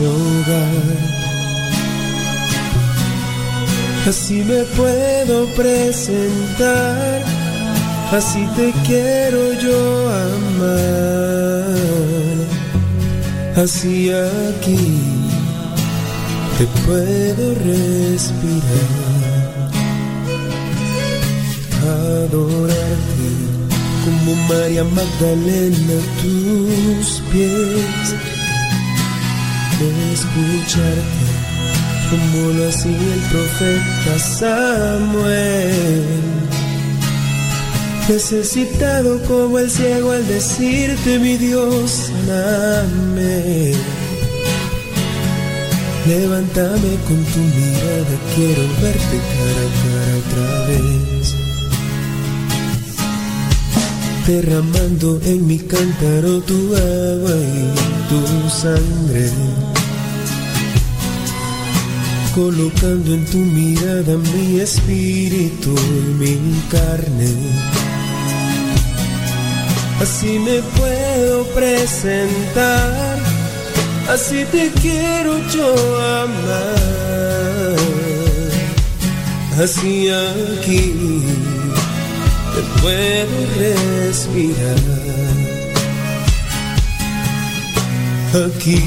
hogar. Así me puedo presentar, así te quiero yo amar, así aquí te puedo respirar, adorarte como María Magdalena tus pies, escucharte como lo hacía el profeta Samuel. Necesitado como el ciego al decirte mi Dios, saname. Levántame con tu mirada, quiero verte cara a cara otra vez. Derramando en mi cántaro tu agua y tu sangre colocando en tu mirada mi espíritu y mi carne. Así me puedo presentar, así te quiero yo amar. Así aquí te puedo respirar. Aquí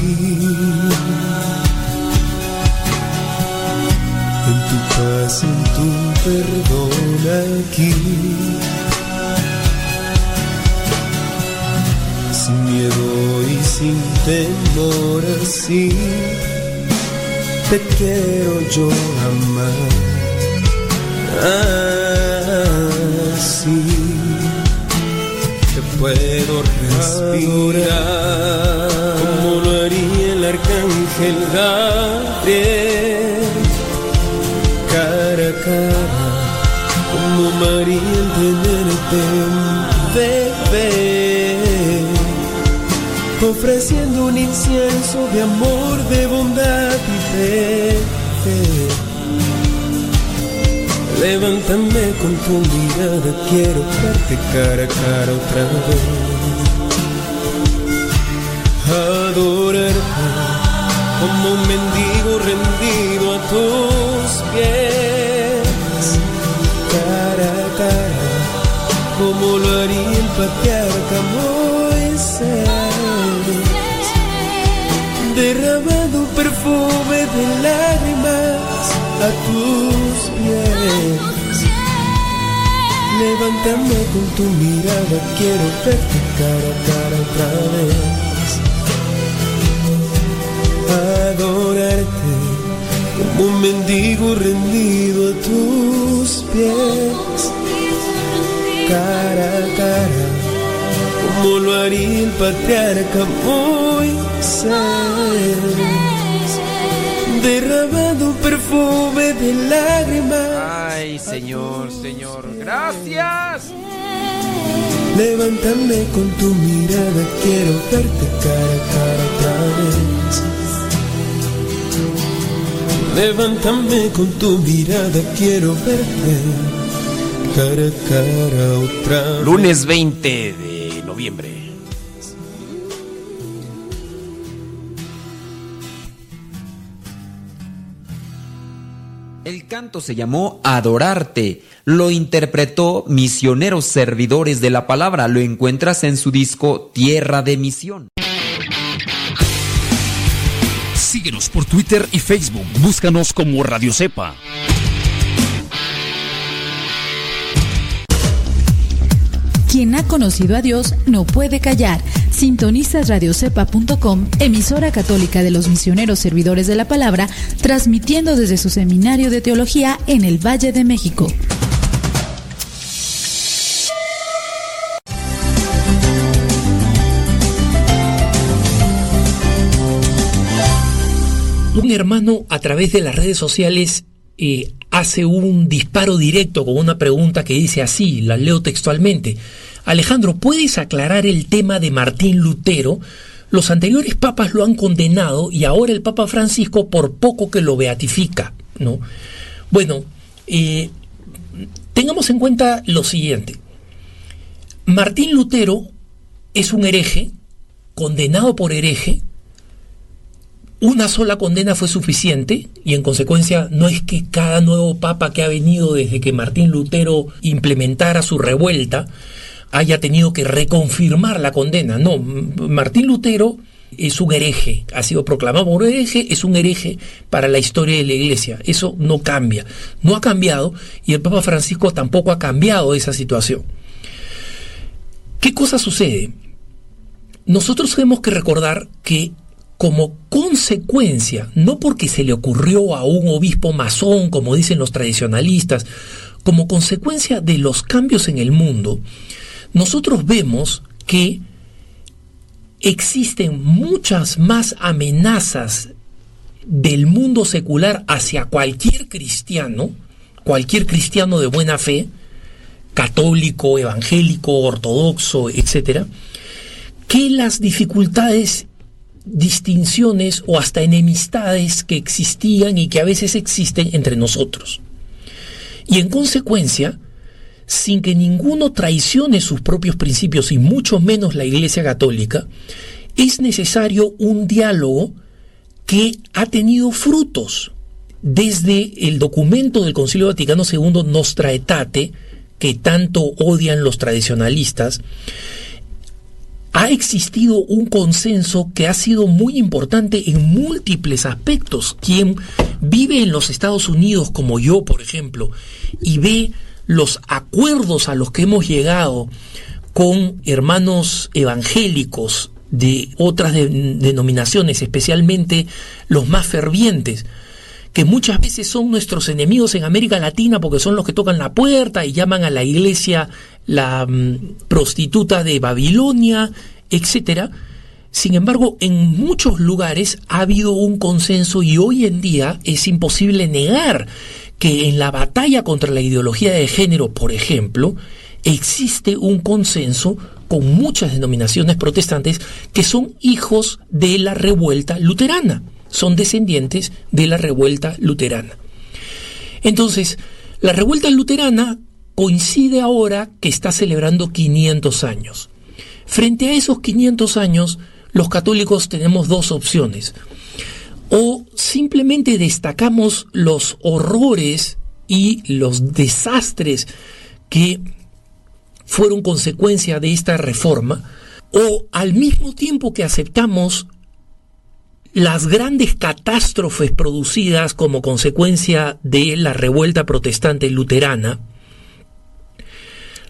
tu paz, en tu perdón aquí. Sin miedo y sin temor así, te quiero yo amar. Así te puedo respirar como lo haría el arcángel Gabriel como María en tenerte bebé, ofreciendo un incienso de amor, de bondad y fe. Levántame con tu mirada, quiero verte cara a cara otra vez. Adorarte como mendigo rendido a tus pies, patriarca Moisés, derramando perfume de lágrimas a tus pies. Levántame con tu mirada, quiero verte cara a cara otra vez. Adorarte como un mendigo rendido a tus pies, cara a cara, como lo haría el patriarca Moisés, derramando perfume de lágrimas. Ay, Señor, Señor, gracias. Levántame con tu mirada, quiero verte cara a cara otra vez. Levántame con tu mirada, quiero verte cara a cara otra vez. Lunes 20 de El canto se llamó Adorarte. Lo interpretó Misioneros Servidores de la Palabra. Lo encuentras en su disco Tierra de Misión. Síguenos por Twitter y Facebook. Búscanos como Radio Cepa. Quien ha conocido a Dios no puede callar. Sintonizas radiocepa.com, emisora católica de los misioneros servidores de la palabra, transmitiendo desde su seminario de teología en el Valle de México. Un hermano a través de las redes sociales eh, hace un disparo directo con una pregunta que dice así, la leo textualmente. Alejandro, ¿puedes aclarar el tema de Martín Lutero? Los anteriores papas lo han condenado y ahora el Papa Francisco por poco que lo beatifica, ¿no? Bueno, eh, tengamos en cuenta lo siguiente. Martín Lutero es un hereje, condenado por hereje, una sola condena fue suficiente y en consecuencia no es que cada nuevo papa que ha venido desde que Martín Lutero implementara su revuelta haya tenido que reconfirmar la condena. No, Martín Lutero es un hereje, ha sido proclamado un hereje, es un hereje para la historia de la iglesia. Eso no cambia, no ha cambiado y el Papa Francisco tampoco ha cambiado esa situación. ¿Qué cosa sucede? Nosotros tenemos que recordar que como consecuencia, no porque se le ocurrió a un obispo masón, como dicen los tradicionalistas, como consecuencia de los cambios en el mundo, nosotros vemos que existen muchas más amenazas del mundo secular hacia cualquier cristiano, cualquier cristiano de buena fe, católico, evangélico, ortodoxo, etcétera, que las dificultades, distinciones o hasta enemistades que existían y que a veces existen entre nosotros. Y en consecuencia, sin que ninguno traicione sus propios principios y mucho menos la Iglesia Católica, es necesario un diálogo que ha tenido frutos. Desde el documento del Concilio Vaticano II Nostra Aetate, que tanto odian los tradicionalistas, ha existido un consenso que ha sido muy importante en múltiples aspectos. Quien vive en los Estados Unidos, como yo, por ejemplo, y ve los acuerdos a los que hemos llegado con hermanos evangélicos de otras denominaciones, especialmente los más fervientes, que muchas veces son nuestros enemigos en América Latina porque son los que tocan la puerta y llaman a la iglesia la mm, prostituta de Babilonia, etcétera. Sin embargo, en muchos lugares ha habido un consenso y hoy en día es imposible negar que en la batalla contra la ideología de género, por ejemplo, existe un consenso con muchas denominaciones protestantes que son hijos de la revuelta luterana, son descendientes de la revuelta luterana. Entonces, la revuelta luterana coincide ahora que está celebrando 500 años. Frente a esos 500 años, los católicos tenemos dos opciones o simplemente destacamos los horrores y los desastres que fueron consecuencia de esta reforma, o al mismo tiempo que aceptamos las grandes catástrofes producidas como consecuencia de la revuelta protestante luterana,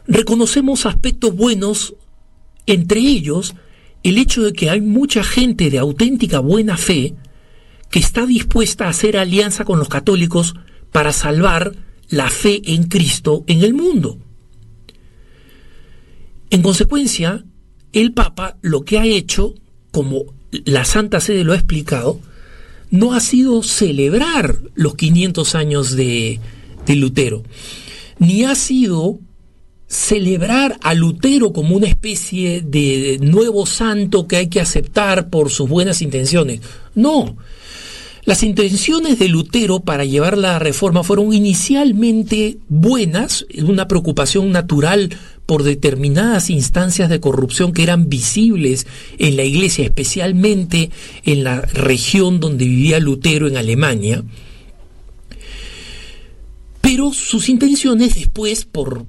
reconocemos aspectos buenos, entre ellos el hecho de que hay mucha gente de auténtica buena fe que está dispuesta a hacer alianza con los católicos para salvar la fe en Cristo en el mundo. En consecuencia, el Papa lo que ha hecho, como la Santa Sede lo ha explicado, no ha sido celebrar los 500 años de, de Lutero, ni ha sido celebrar a Lutero como una especie de nuevo santo que hay que aceptar por sus buenas intenciones. No, las intenciones de Lutero para llevar la reforma fueron inicialmente buenas, una preocupación natural por determinadas instancias de corrupción que eran visibles en la iglesia, especialmente en la región donde vivía Lutero en Alemania. Pero sus intenciones después, por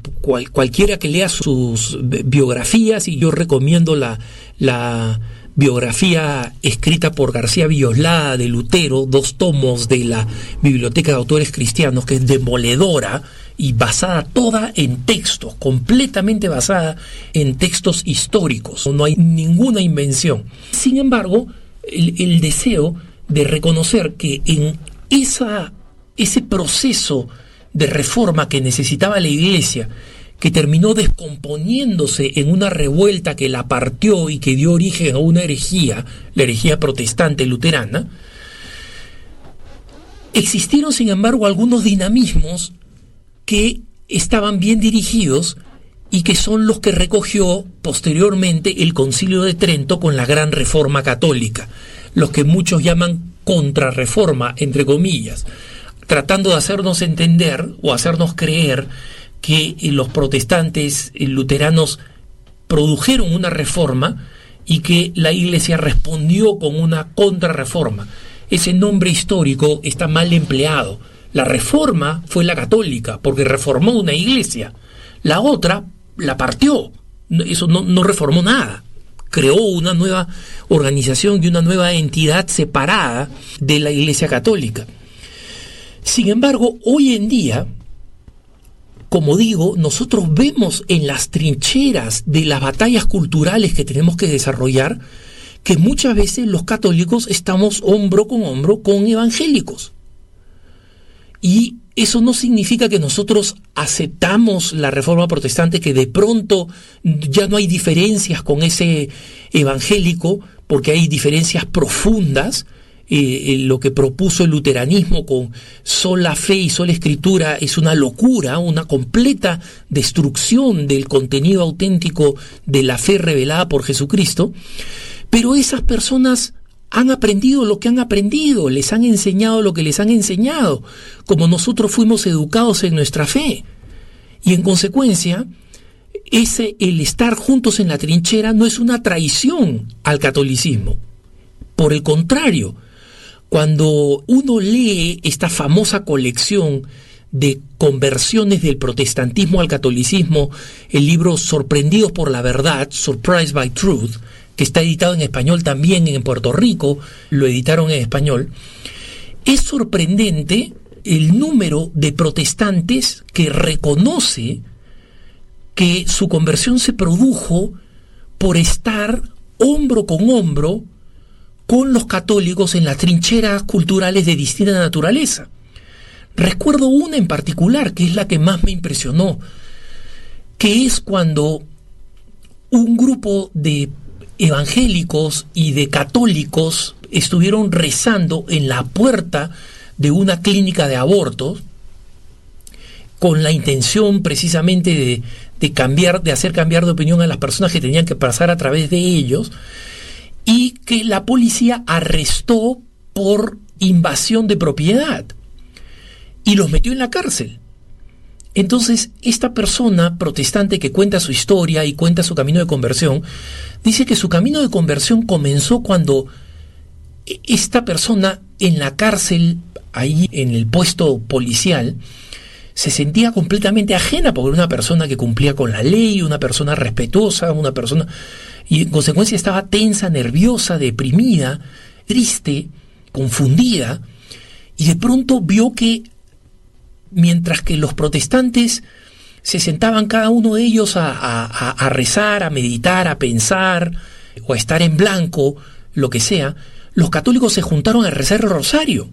cualquiera que lea sus biografías, y yo recomiendo la, la biografía escrita por García Villoslada de Lutero, dos tomos de la Biblioteca de Autores Cristianos, que es demoledora y basada toda en textos, completamente basada en textos históricos. No hay ninguna invención. Sin embargo, el, deseo de reconocer que en esa, ese proceso de reforma que necesitaba la Iglesia, que terminó descomponiéndose en una revuelta que la partió y que dio origen a una herejía, la herejía protestante luterana, existieron sin embargo algunos dinamismos que estaban bien dirigidos y que son los que recogió posteriormente el Concilio de Trento con la gran reforma católica, los que muchos llaman contrarreforma, entre comillas, tratando de hacernos entender o hacernos creer que los protestantes luteranos produjeron una reforma y que la Iglesia respondió con una contrarreforma. Ese nombre histórico está mal empleado. La reforma fue la católica, porque reformó una iglesia. La otra la partió. Eso no, no reformó nada creó una nueva organización y una nueva entidad separada de la Iglesia Católica. Sin embargo, hoy en día, como digo, nosotros vemos en las trincheras de las batallas culturales que tenemos que desarrollar que muchas veces los católicos estamos hombro con hombro con evangélicos. Y eso no significa que nosotros aceptamos la reforma protestante, que de pronto ya no hay diferencias con ese evangélico, porque hay diferencias profundas. Lo que propuso el luteranismo con sola fe y sola escritura es una locura, una completa destrucción del contenido auténtico de la fe revelada por Jesucristo. Pero esas personas han aprendido lo que han aprendido, les han enseñado lo que les han enseñado, como nosotros fuimos educados en nuestra fe. Y en consecuencia, ese el estar juntos en la trinchera no es una traición al catolicismo. Por el contrario, cuando uno lee esta famosa colección de conversiones del protestantismo al catolicismo, el libro Sorprendidos por la verdad, Surprised by Truth, que está editado en español también en Puerto Rico, lo editaron en español, es sorprendente el número de protestantes que reconoce que su conversión se produjo por estar hombro con hombro con los católicos en las trincheras culturales de distinta naturaleza. Recuerdo una en particular, que es la que más me impresionó, que es cuando un grupo de evangélicos y de católicos estuvieron rezando en la puerta de una clínica de abortos con la intención precisamente de, cambiar, de hacer cambiar de opinión a las personas que tenían que pasar a través de ellos, y que la policía arrestó por invasión de propiedad y los metió en la cárcel. Entonces, esta persona protestante que cuenta su historia y cuenta su camino de conversión, dice que su camino de conversión comenzó cuando esta persona en la cárcel, ahí en el puesto policial, se sentía completamente ajena porque era una persona que cumplía con la ley, una persona respetuosa, una persona... Y en consecuencia estaba tensa, nerviosa, deprimida, triste, confundida, y de pronto vio que mientras que los protestantes se sentaban cada uno de ellos a, rezar, a meditar, a pensar o a estar en blanco, lo que sea, los católicos se juntaron a rezar el rosario.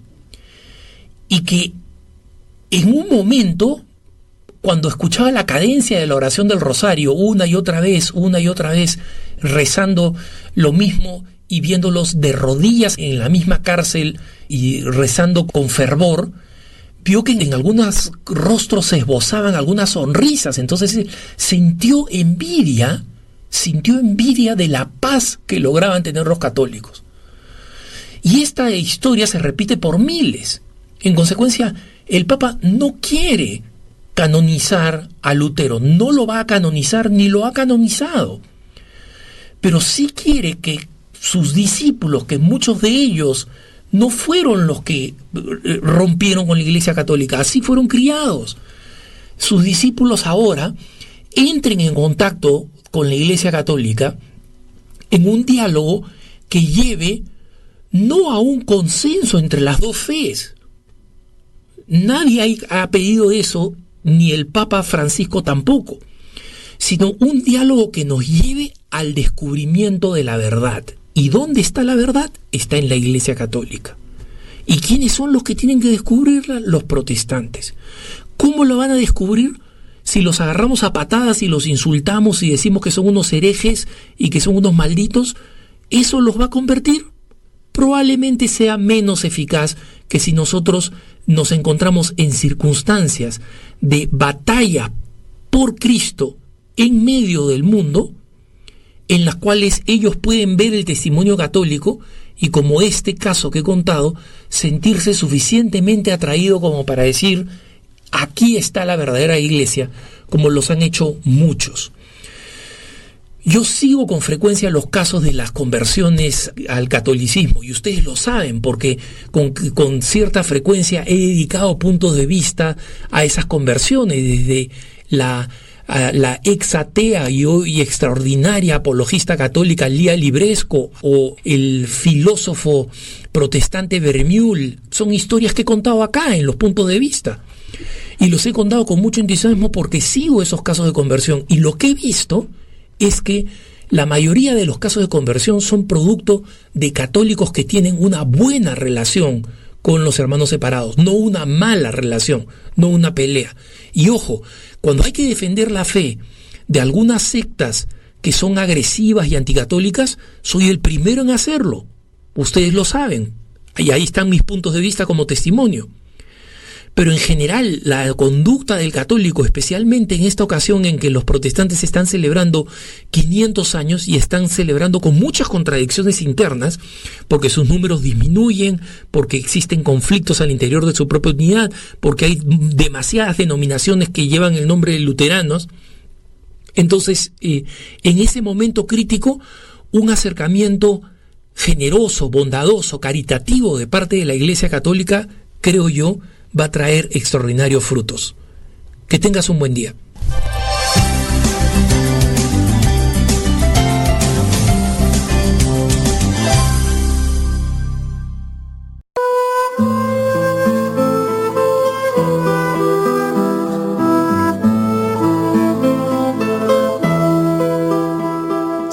Y que en un momento, cuando escuchaba la cadencia de la oración del rosario, una y otra vez, una y otra vez, rezando lo mismo y viéndolos de rodillas en la misma cárcel y rezando con fervor, vio que en algunos rostros se esbozaban algunas sonrisas, entonces sintió envidia, sintió envidia de la paz que lograban tener los católicos. Y esta historia se repite por miles. En consecuencia, el Papa no quiere canonizar a Lutero, no lo va a canonizar ni lo ha canonizado, pero sí quiere que sus discípulos, que muchos de ellos no fueron los que eh, rompieron con la Iglesia Católica, así fueron criados. Sus discípulos ahora entren en contacto con la Iglesia Católica en un diálogo que lleve no a un consenso entre las dos fees. Nadie ha pedido eso, ni el Papa Francisco tampoco, sino un diálogo que nos lleve al descubrimiento de la verdad. ¿Y dónde está la verdad? Está en la Iglesia Católica. ¿Y quiénes son los que tienen que descubrirla? Los protestantes. ¿Cómo lo van a descubrir? Si los agarramos a patadas y los insultamos y decimos que son unos herejes y que son unos malditos, ¿eso los va a convertir? Probablemente sea menos eficaz que si nosotros nos encontramos en circunstancias de batalla por Cristo en medio del mundo, en las cuales ellos pueden ver el testimonio católico y como este caso que he contado, sentirse suficientemente atraído como para decir, aquí está la verdadera iglesia, como los han hecho muchos. Yo sigo con frecuencia los casos de las conversiones al catolicismo y ustedes lo saben porque con, cierta frecuencia he dedicado puntos de vista a esas conversiones desde la, la ex atea y hoy extraordinaria apologista católica Lía Libresco o el filósofo protestante Vermiul. Son historias que he contado acá en los puntos de vista. Y los he contado con mucho entusiasmo porque sigo esos casos de conversión y lo que he visto es que la mayoría de los casos de conversión son producto de católicos que tienen una buena relación con los hermanos separados, no una mala relación, no una pelea. Y ojo, cuando hay que defender la fe de algunas sectas que son agresivas y anticatólicas, soy el primero en hacerlo. Ustedes lo saben. Y ahí están mis puntos de vista como testimonio. Pero en general, la conducta del católico, especialmente en esta ocasión en que los protestantes están celebrando 500 años y están celebrando con muchas contradicciones internas, porque sus números disminuyen, porque existen conflictos al interior de su propia unidad, porque hay demasiadas denominaciones que llevan el nombre de luteranos. Entonces, eh, en ese momento crítico, un acercamiento generoso, bondadoso, caritativo de parte de la Iglesia Católica, creo yo, va a traer extraordinarios frutos. Que tengas un buen día.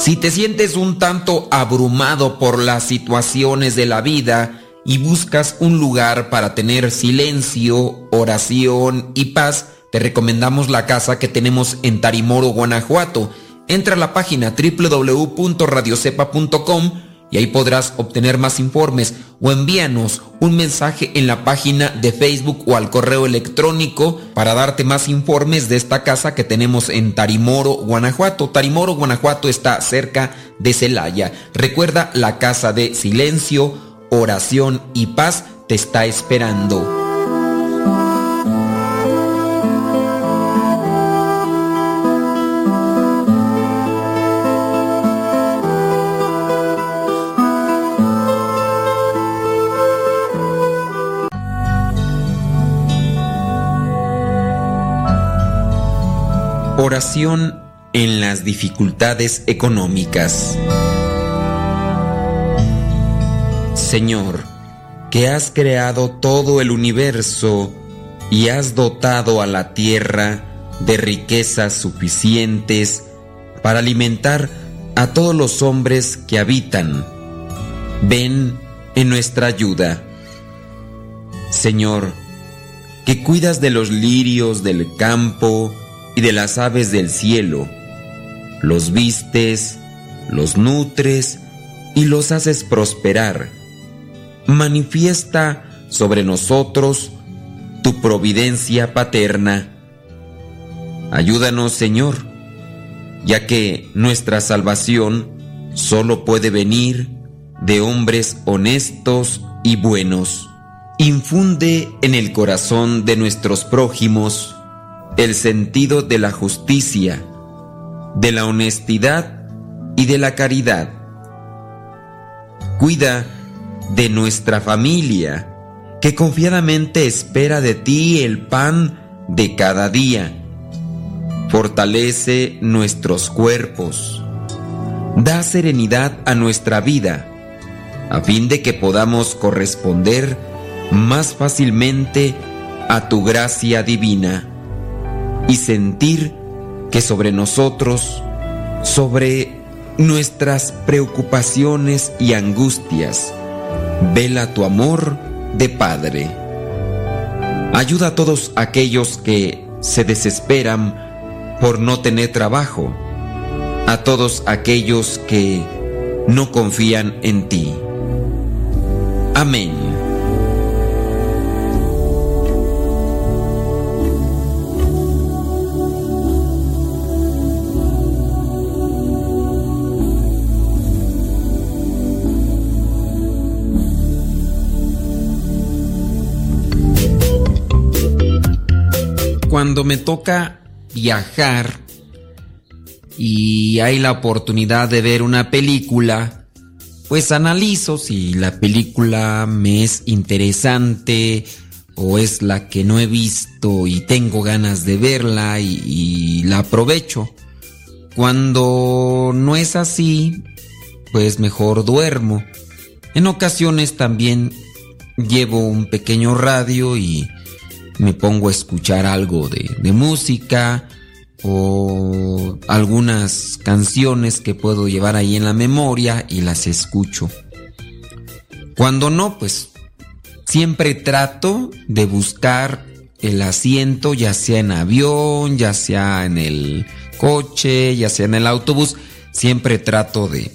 Si te sientes un tanto abrumado por las situaciones de la vida, y buscas un lugar para tener silencio, oración y paz, te recomendamos la casa que tenemos en Tarimoro, Guanajuato. Entra a la página www.radiocepa.com y ahí podrás obtener más informes o envíanos un mensaje en la página de Facebook o al correo electrónico para darte más informes de esta casa que tenemos en Tarimoro, Guanajuato. Tarimoro, Guanajuato está cerca de Celaya. Recuerda la casa de silencio, oración y paz te está esperando. Oración en las dificultades económicas. Señor, que has creado todo el universo y has dotado a la tierra de riquezas suficientes para alimentar a todos los hombres que habitan. Ven en nuestra ayuda. Señor, que cuidas de los lirios del campo y de las aves del cielo, los vistes, los nutres y los haces prosperar manifiesta sobre nosotros tu providencia paterna. Ayúdanos, Señor, ya que nuestra salvación solo puede venir de hombres honestos y buenos. Infunde en el corazón de nuestros prójimos el sentido de la justicia, de la honestidad y de la caridad. Cuida de nuestra familia, que confiadamente espera de ti el pan de cada día. Fortalece nuestros cuerpos. Da serenidad a nuestra vida, a fin de que podamos corresponder más fácilmente a tu gracia divina y sentir que sobre nosotros, sobre nuestras preocupaciones y angustias, vela tu amor de Padre. Ayuda a todos aquellos que se desesperan por no tener trabajo, a todos aquellos que no confían en ti. Amén. Cuando me toca viajar, y hay la oportunidad de ver una película, pues analizo si la película me es interesante o es la que no he visto y tengo ganas de verla y, la aprovecho. Cuando no es así, pues mejor duermo. En ocasiones también llevo un pequeño radio y me pongo a escuchar algo de, de música o algunas canciones que puedo llevar ahí en la memoria y las escucho. Cuando no, pues siempre trato de buscar el asiento, ya sea en avión, ya sea en el coche, ya sea en el autobús, siempre trato de,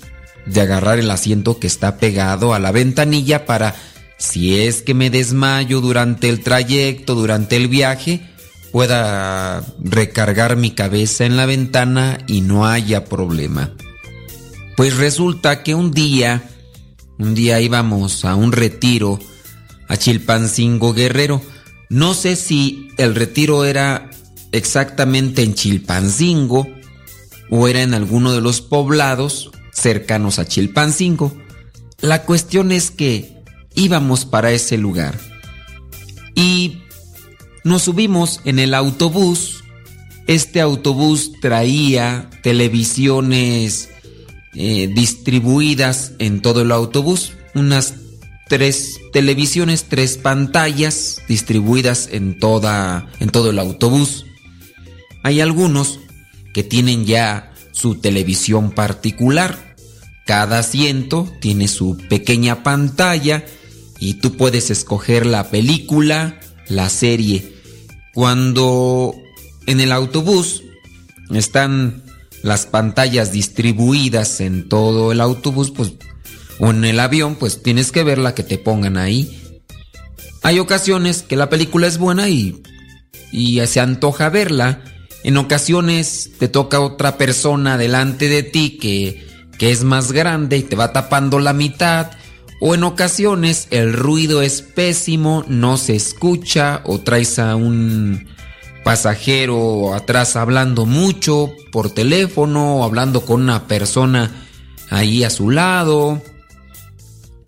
de agarrar el asiento que está pegado a la ventanilla para, si es que me desmayo durante el trayecto, durante el viaje, pueda recargar mi cabeza en la ventana y no haya problema. Pues resulta que un día, un día íbamos a un retiro a Chilpancingo Guerrero. No sé si el retiro era exactamente en Chilpancingo o era en alguno de los poblados cercanos a Chilpancingo. La cuestión es que íbamos para ese lugar. Y nos subimos en el autobús. Este autobús traía televisiones eh, distribuidas en todo el autobús, unas tres televisiones, tres pantallas distribuidas en toda en todo el autobús. Hay algunos que tienen ya su televisión particular. Cada asiento tiene su pequeña pantalla y tú puedes escoger la película, la serie. Cuando en el autobús están las pantallas distribuidas en todo el autobús, pues, o en el avión, pues tienes que ver la que te pongan ahí. Hay ocasiones que la película es buena y, y se antoja verla. En ocasiones te toca otra persona delante de ti que, que es más grande y te va tapando la mitad o en ocasiones el ruido es pésimo, no se escucha o traes a un pasajero atrás hablando mucho por teléfono o hablando con una persona ahí a su lado.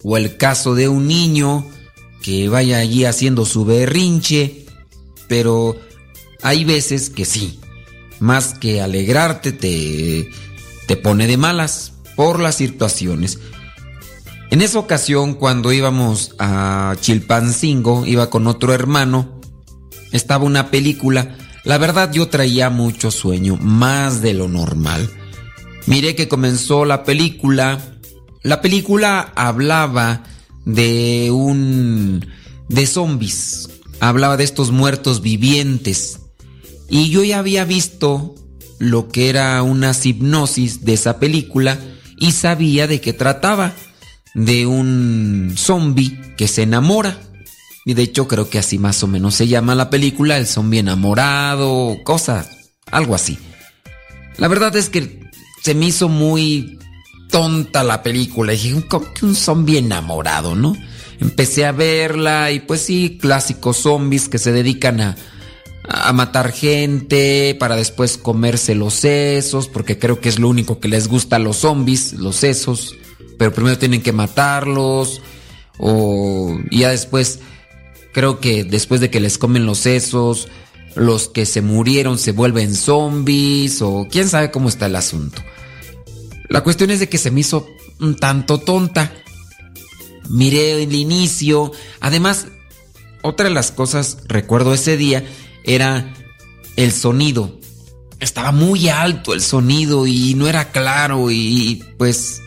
O el caso de un niño que vaya allí haciendo su berrinche. Pero hay veces que sí, más que alegrarte te, te pone de malas por las situaciones. En esa ocasión, cuando íbamos a Chilpancingo, iba con otro hermano, estaba una película. La verdad yo traía mucho sueño, más de lo normal. Miré que comenzó la película. La película hablaba de un... de zombies. Hablaba de estos muertos vivientes. Y yo ya había visto lo que era una hipnosis de esa película y sabía de qué trataba de un zombie que se enamora. Y de hecho creo que así más o menos se llama la película, el zombie enamorado, cosa, algo así. La verdad es que se me hizo muy tonta la película. Y dije, ¿cómo un zombie enamorado, no? Empecé a verla y pues sí, clásicos zombies que se dedican a, a matar gente para después comerse los sesos, porque creo que es lo único que les gusta a los zombies, los sesos pero primero tienen que matarlos o ya después creo que después de que les comen los sesos los que se murieron se vuelven zombies o quién sabe cómo está el asunto. La cuestión es de que se me hizo un tanto tonta. Miré el inicio, además otra de las cosas recuerdo ese día era el sonido. Estaba muy alto el sonido y no era claro y pues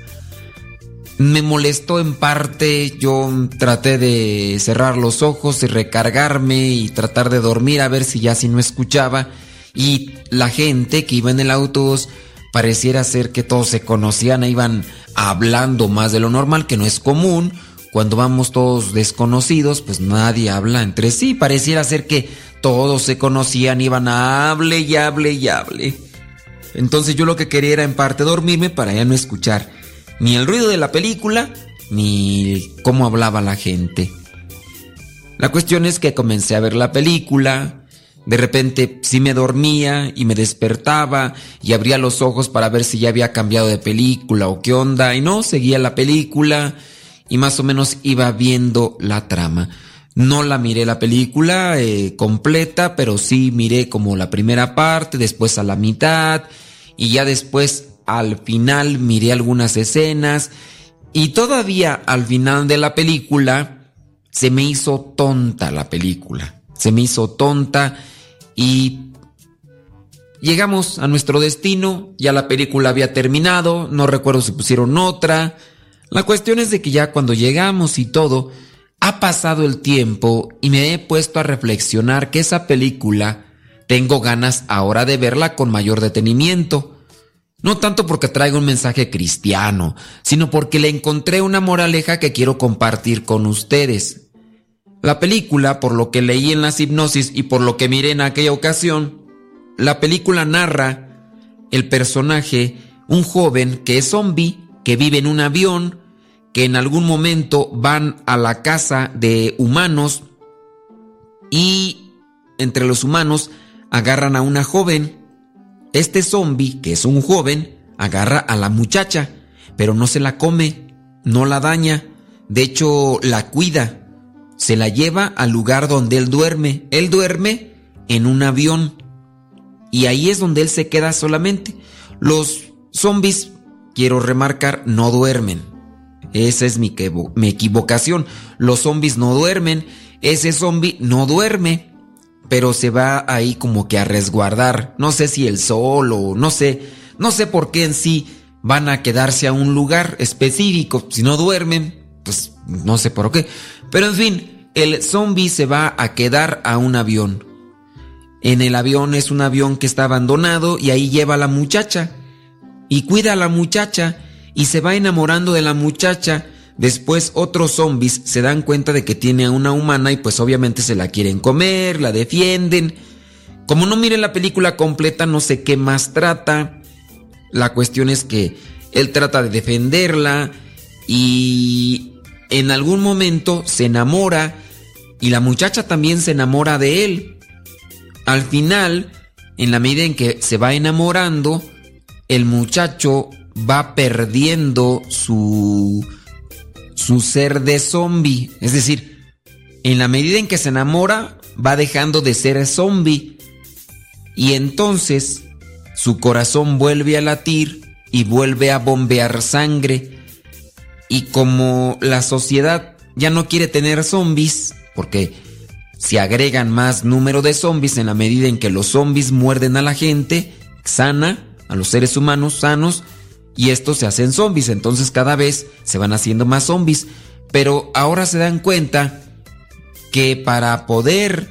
me molestó en parte, yo traté de cerrar los ojos y recargarme y tratar de dormir a ver si ya si no escuchaba y la gente que iba en el autobús pareciera ser que todos se conocían, e iban hablando más de lo normal, que no es común. Cuando vamos todos desconocidos, pues nadie habla entre sí. Pareciera ser que todos se conocían, iban a hable y hable y hable. Entonces yo lo que quería era en parte dormirme para ya no escuchar ni el ruido de la película, ni cómo hablaba la gente. La cuestión es que comencé a ver la película, De repente sí me dormía y me despertaba y abría los ojos para ver si ya había cambiado de película o qué onda. Y no, seguía la película y más o menos iba viendo la trama. No la miré la película eh, completa, pero sí miré como la primera parte, después a la mitad y ya después al final miré algunas escenas y todavía al final de la película se me hizo tonta la película. Se me hizo tonta y llegamos a nuestro destino, ya la película había terminado, no recuerdo si pusieron otra. La cuestión es de que ya cuando llegamos y todo, ha pasado el tiempo y me he puesto a reflexionar que esa película tengo ganas ahora de verla con mayor detenimiento. No tanto porque traiga un mensaje cristiano, sino porque le encontré una moraleja que quiero compartir con ustedes. La película, por lo que leí en las hipnosis y por lo que miré en aquella ocasión, la película narra el personaje, un joven que es zombie, que vive en un avión, que en algún momento van a la casa de humanos y entre los humanos agarran a una joven. Este zombie, que es un joven, agarra a la muchacha, pero no se la come, no la daña, de hecho la cuida, se la lleva al lugar donde él duerme. Él duerme en un avión y ahí es donde él se queda solamente. Los zombies, quiero remarcar, no duermen esa es mi, equivocación. Los zombies no duermen. Ese zombie no duerme. Pero se va ahí como que a resguardar. No sé si el sol o no sé. No sé por qué en sí van a quedarse a un lugar específico. Si no duermen, pues no sé por qué. Pero en fin, el zombie se va a quedar a un avión. En el avión es un avión que está abandonado y ahí lleva a la muchacha. Y cuida a la muchacha y se va enamorando de la muchacha. Después otros zombies se dan cuenta de que tiene a una humana y pues obviamente se la quieren comer, la defienden. Como no miren la película completa, no sé qué más trata. La cuestión es que él trata de defenderla y en algún momento se enamora y la muchacha también se enamora de él. Al final, en la medida en que se va enamorando, el muchacho va perdiendo su, su ser de zombie. Es decir, en la medida en que se enamora, va dejando de ser zombie. Y entonces su corazón vuelve a latir y vuelve a bombear sangre. Y como la sociedad ya no quiere tener zombies, porque se agregan más número de zombies en la medida en que los zombies muerden a la gente sana, a los seres humanos sanos, y estos se hacen zombies, entonces cada vez se van haciendo más zombies, pero ahora se dan cuenta que para poder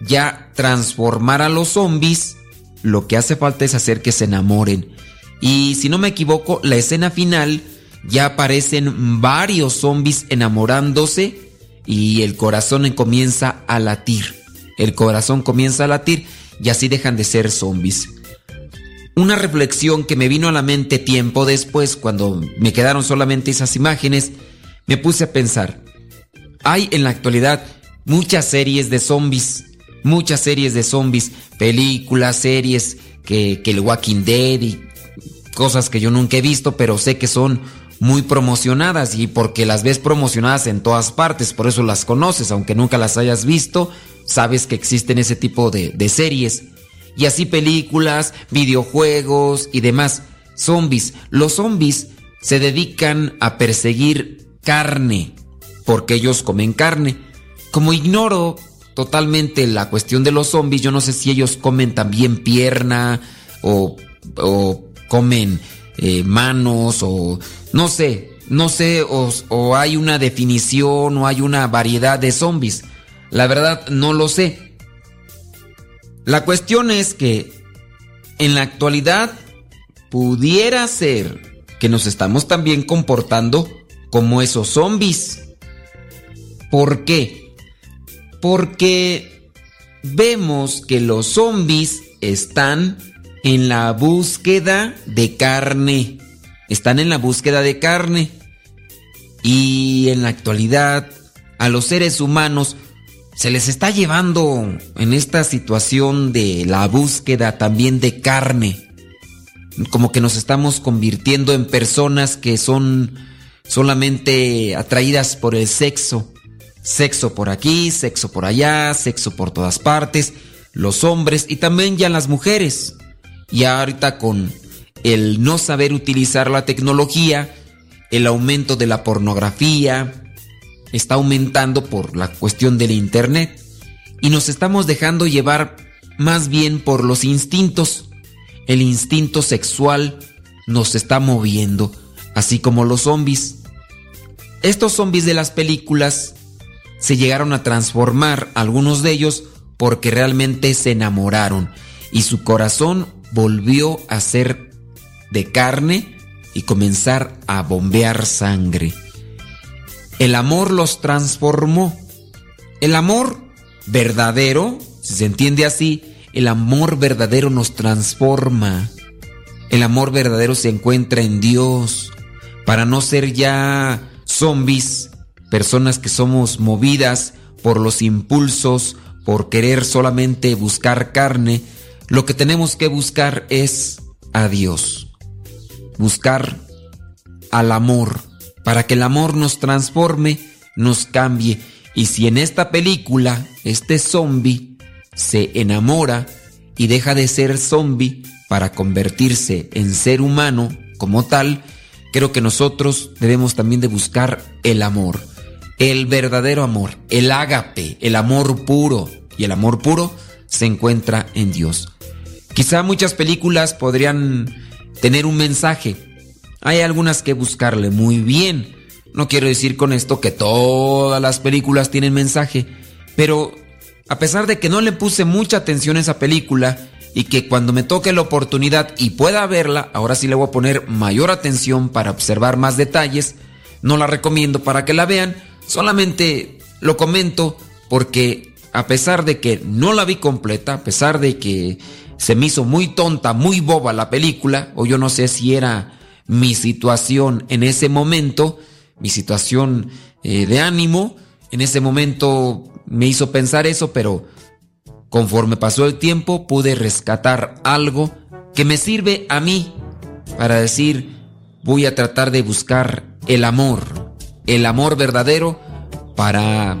ya transformar a los zombies, lo que hace falta es hacer que se enamoren. Y si no me equivoco, la escena final ya aparecen varios zombies enamorándose y el corazón comienza a latir. El corazón comienza a latir y así dejan de ser zombies. Una reflexión que me vino a la mente tiempo después, cuando me quedaron solamente esas imágenes, me puse a pensar. Hay en la actualidad muchas series de zombies, muchas series de zombies, películas, series, que, el Walking Dead y cosas que yo nunca he visto, pero sé que son muy promocionadas y porque las ves promocionadas en todas partes, por eso las conoces, aunque nunca las hayas visto, sabes que existen ese tipo de series y así películas, videojuegos y demás. Zombies. Los zombies se dedican a perseguir carne, porque ellos comen carne. Como ignoro totalmente la cuestión de los zombies, yo no sé si ellos comen también pierna o, comen eh, manos o no sé, no sé, o, o hay una definición o hay una variedad de zombies. La verdad no lo sé. La cuestión es que en la actualidad pudiera ser que nos estamos también comportando como esos zombies. ¿Por qué? Porque vemos que los zombies están en la búsqueda de carne. Están en la búsqueda de carne. Y en la actualidad, a los seres humanos se les está llevando en esta situación de la búsqueda también de carne. Como que nos estamos convirtiendo en personas que son solamente atraídas por el sexo. Sexo por aquí, sexo por allá, sexo por todas partes. Los hombres y también ya las mujeres. Y ahorita con el no saber utilizar la tecnología, el aumento de la pornografía, está aumentando por la cuestión del Internet y nos estamos dejando llevar más bien por los instintos. El instinto sexual nos está moviendo, así como los zombies. Estos zombies de las películas se llegaron a transformar, algunos de ellos, porque realmente se enamoraron y su corazón volvió a ser de carne y comenzar a bombear sangre. El amor los transformó. El amor verdadero, si se entiende así, el amor verdadero nos transforma. El amor verdadero se encuentra en Dios. Para no ser ya zombies, personas que somos movidas por los impulsos, por querer solamente buscar carne, lo que tenemos que buscar es a Dios. Buscar al amor para que el amor nos transforme, nos cambie. Y si en esta película este zombie se enamora y deja de ser zombie para convertirse en ser humano como tal, creo que nosotros debemos también de buscar el amor, el verdadero amor, el ágape, el amor puro. Y el amor puro se encuentra en Dios. Quizá muchas películas podrían tener un mensaje, hay algunas que buscarle muy bien. No quiero decir con esto que todas las películas tienen mensaje, pero a pesar de que no le puse mucha atención a esa película y que cuando me toque la oportunidad y pueda verla, ahora sí le voy a poner mayor atención para observar más detalles, no la recomiendo para que la vean, solamente lo comento porque a pesar de que no la vi completa, a pesar de que se me hizo muy tonta, muy boba la película, o yo no sé si era mi situación en ese momento, mi situación eh, de ánimo, en ese momento me hizo pensar eso, pero conforme pasó el tiempo pude rescatar algo que me sirve a mí para decir, voy a tratar de buscar el amor, el amor verdadero para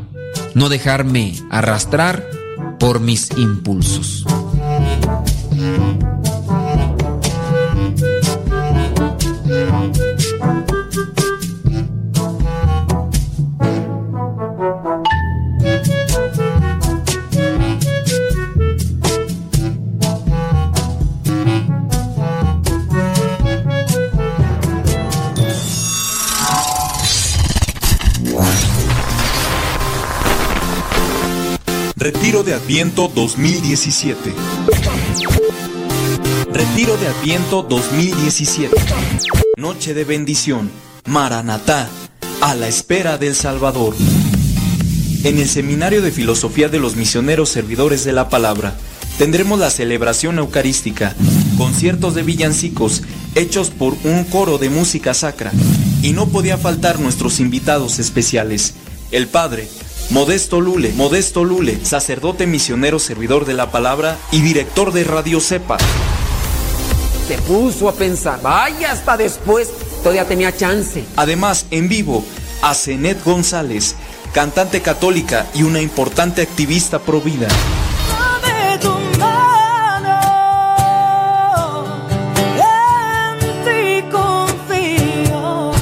no dejarme arrastrar por mis impulsos. Retiro de Adviento 2017. Retiro de Adviento 2017. Noche de bendición. Maranatá. A la espera del Salvador. En el Seminario de Filosofía de los Misioneros Servidores de la Palabra tendremos la celebración eucarística, conciertos de villancicos hechos por un coro de música sacra. Y no podía faltar nuestros invitados especiales, el Padre Modesto Lule, Modesto Lule, sacerdote misionero servidor de la palabra y director de Radio Cepa. Se puso a pensar, vaya hasta después, todavía tenía chance. Además, en vivo, a Zenet González, cantante católica y una importante activista pro vida.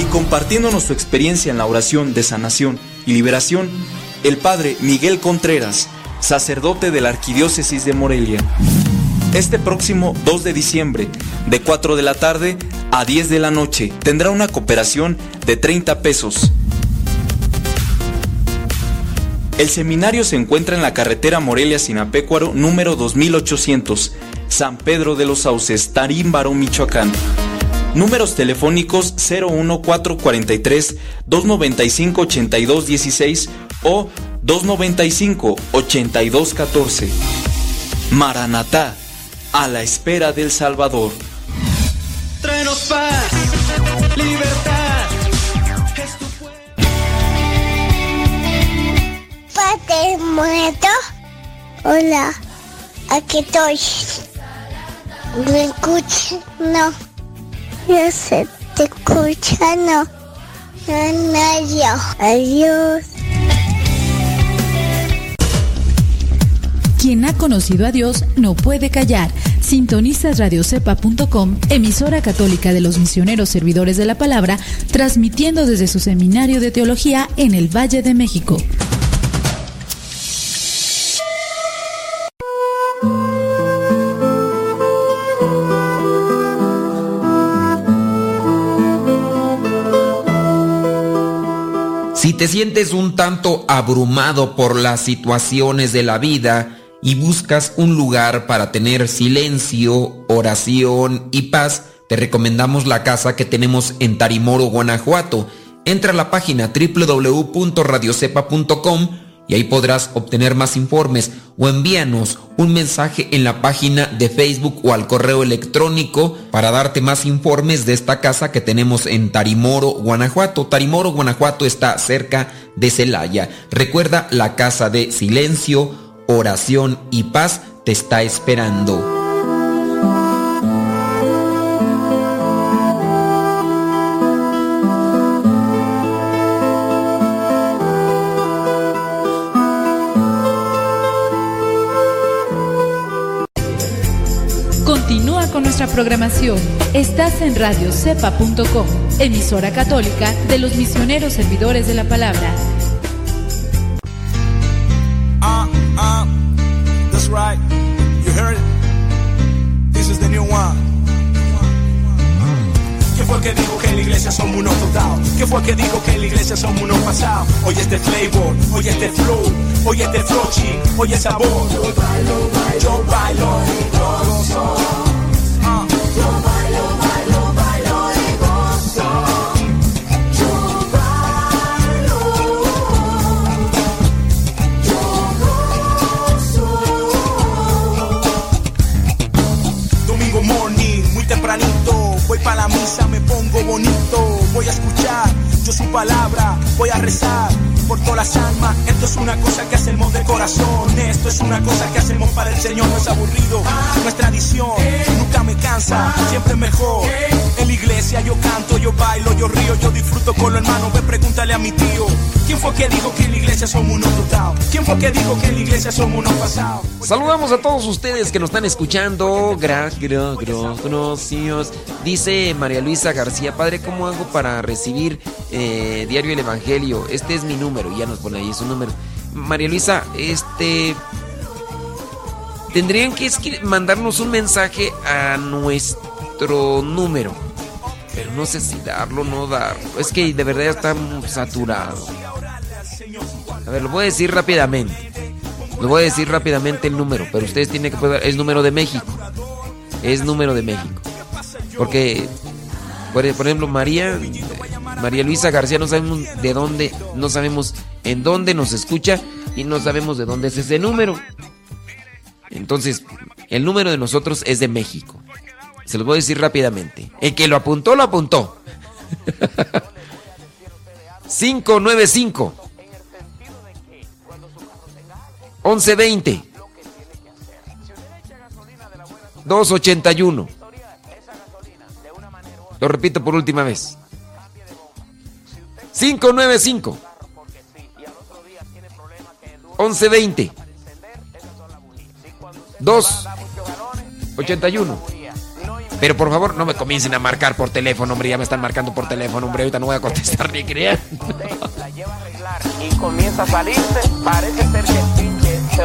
Y compartiéndonos su experiencia en la oración de sanación y liberación, el padre Miguel Contreras, sacerdote de la Arquidiócesis de Morelia. Este próximo 2 de diciembre, de 4 de la tarde a 10 de la noche, tendrá una cooperación de 30 pesos. El seminario se encuentra en la carretera Morelia-Sinapecuaro número 2800, San Pedro de los Sauces, Tarímbaro, Michoacán. Números telefónicos 01443 295 8216 o 295-8214. Maranatá, a la espera del Salvador. Trenos paz, libertad. Es tu muerto? Hola, aquí estoy. ¿Me escuchas? No. Yo sé, te escucha, no. No, no, yo. Adiós. Quien ha conocido a Dios no puede callar. Sintonizas radiocepa.com, emisora católica de los misioneros servidores de la palabra, transmitiendo desde su seminario de teología en el Valle de México. Si te sientes un tanto abrumado por las situaciones de la vida y buscas un lugar para tener silencio, oración y paz, te recomendamos la casa que tenemos en Tarimoro, Guanajuato. Entra a la página www.radiocepa.com y ahí podrás obtener más informes o envíanos un mensaje en la página de Facebook o al correo electrónico para darte más informes de esta casa que tenemos en Tarimoro, Guanajuato. Tarimoro, Guanajuato está cerca de Celaya. Recuerda, la casa de silencio, oración y paz te está esperando. Continúa con nuestra programación. Estás en radiocepa.com, emisora católica de los misioneros servidores de la palabra. That's right. You heard it. This is the new one. ¿Quién fue que dijo que en la iglesia somos unos totados? ¿Quién fue que dijo que en la iglesia somos unos pasados? Oye este flavor, oye este flow, oye este flochi, oye sabor. Yo bailo, bailo, yo bailo y gozo. Para la misa, me pongo bonito, voy a escuchar yo su palabra, voy a rezar por todas las almas. Esto es una cosa que hacemos de corazón, esto es una cosa que hacemos para el Señor, no es aburrido, no es tradición, nunca me cansa, siempre es mejor. En la iglesia yo canto, yo bailo, yo río, yo disfruto con los hermanos. Ve, pregúntale a mi tío, ¿quién fue que dijo que en la iglesia somos unos totados? ¿Quién fue que dijo que en la iglesia somos unos pasados? Saludamos a todos ustedes que nos están escuchando. Gra, gra, gra, gracias. Dice María Luisa García, padre, ¿cómo hago para recibir eh, Diario El Evangelio? Este es mi número. Ya nos pone ahí su número. María Luisa, este. Tendrían que mandarnos un mensaje a nuestro número. Pero no sé si darlo o no darlo. Es que de verdad está saturado. A ver, lo voy a decir rápidamente. Le voy a decir rápidamente el número, pero ustedes tienen que poder. Es número de México. Es número de México. Porque, por, por ejemplo, María, María Luisa García, no sabemos de dónde, no sabemos en dónde nos escucha y no sabemos de dónde es ese número. Entonces, el número de nosotros es de México. Se los voy a decir rápidamente. El que lo apuntó, lo apuntó. 595 1120 281 Lo repito por última vez. 595 1120 281 Pero por favor no me comiencen a marcar por teléfono, hombre, ya me están marcando por teléfono, hombre, ahorita no voy a contestar ni crean. y comienza a salirse, parece ser que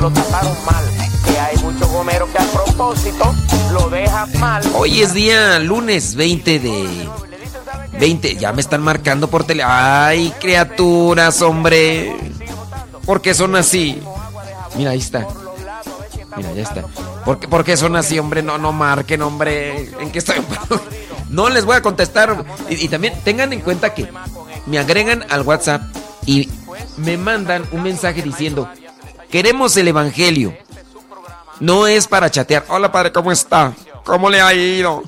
lo taparon mal. Que hay muchos gomeros que a propósito lo dejan mal. Hoy es día lunes 20 de 20, ya me están marcando por tele. Ay, criaturas, hombre. ¿Por qué son así? Mira, ahí está. Mira, ya está. ¿Por qué, son así, hombre? No, no marquen, hombre. ¿En qué estoy? No les voy a contestar. Y también tengan en cuenta que me agregan al WhatsApp y me mandan un mensaje diciendo, queremos el Evangelio. No es para chatear. Hola, padre, ¿cómo está? ¿Cómo le ha ido?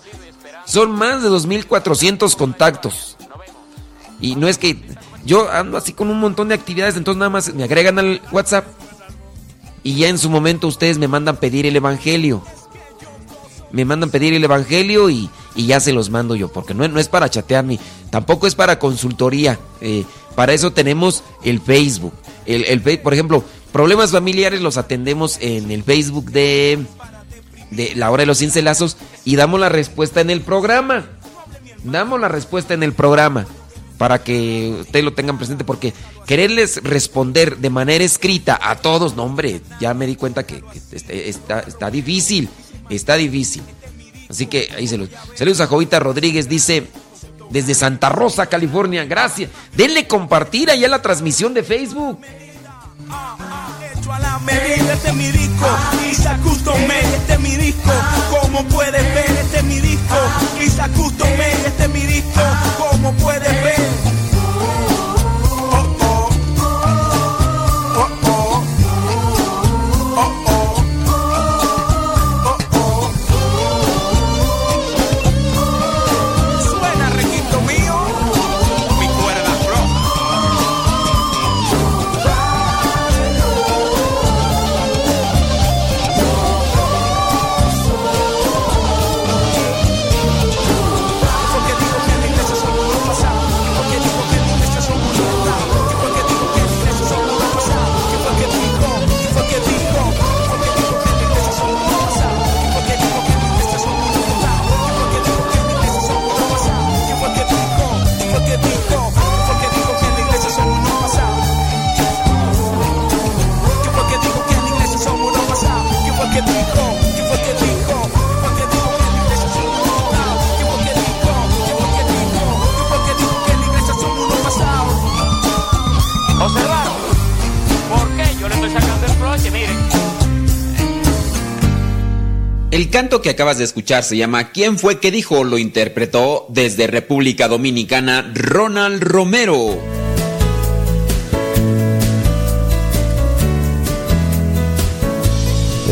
Son más de 2.400 contactos. Y no es que yo ando así con un montón de actividades, entonces nada más me agregan al WhatsApp y ya en su momento ustedes me mandan pedir el Evangelio. Me mandan pedir el Evangelio y, ya se los mando yo, porque no, no es para chatear ni tampoco es para consultoría. Eh, para eso tenemos el Facebook. El, el, por ejemplo, problemas familiares los atendemos en el Facebook de, La Hora de los Cincelazos y damos la respuesta en el programa. Damos la respuesta en el programa para que ustedes lo tengan presente, porque quererles responder de manera escrita a todos, no hombre, ya me di cuenta que, este, está, está, difícil, está difícil. Así que ahí se los... Saludos a Jovita Rodríguez, dice, desde Santa Rosa, California, gracias. Denle compartir allá la transmisión de Facebook. A la medida, este es mi disco. Isa Custom este es mi disco. Como puedes ver, este es mi disco. Isa Custom este es mi disco. Como puedes ver. Canto que acabas de escuchar se llama ¿Quién fue que dijo? Lo interpretó desde República Dominicana Ronald Romero.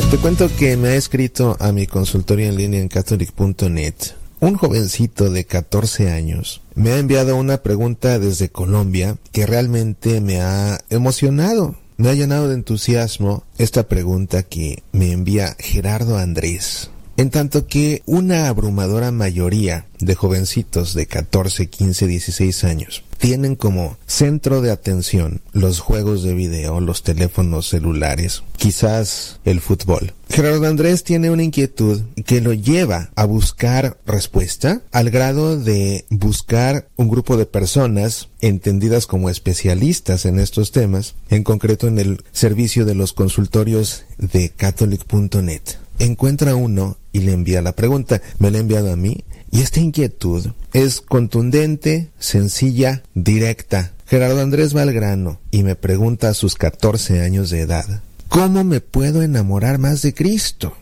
Te cuento que me ha escrito a mi consultorio en línea en catholic.net un jovencito de 14 años me ha enviado una pregunta desde Colombia que realmente me ha emocionado. Me ha llenado de entusiasmo esta pregunta que me envía Gerardo Andrés. En tanto que una abrumadora mayoría de jovencitos de 14, 15, 16 años tienen como centro de atención los juegos de video, los teléfonos celulares, quizás el fútbol. Gerardo Andrés tiene una inquietud que lo lleva a buscar respuesta al grado de buscar un grupo de personas entendidas como especialistas en estos temas, en concreto en el servicio de los consultorios de catholic.net. Encuentra uno y le envía la pregunta. Me la ha enviado a mí y esta inquietud es contundente, sencilla, directa. Gerardo Andrés Valgrano y me pregunta a sus 14 años de edad, ¿cómo me puedo enamorar más de Cristo?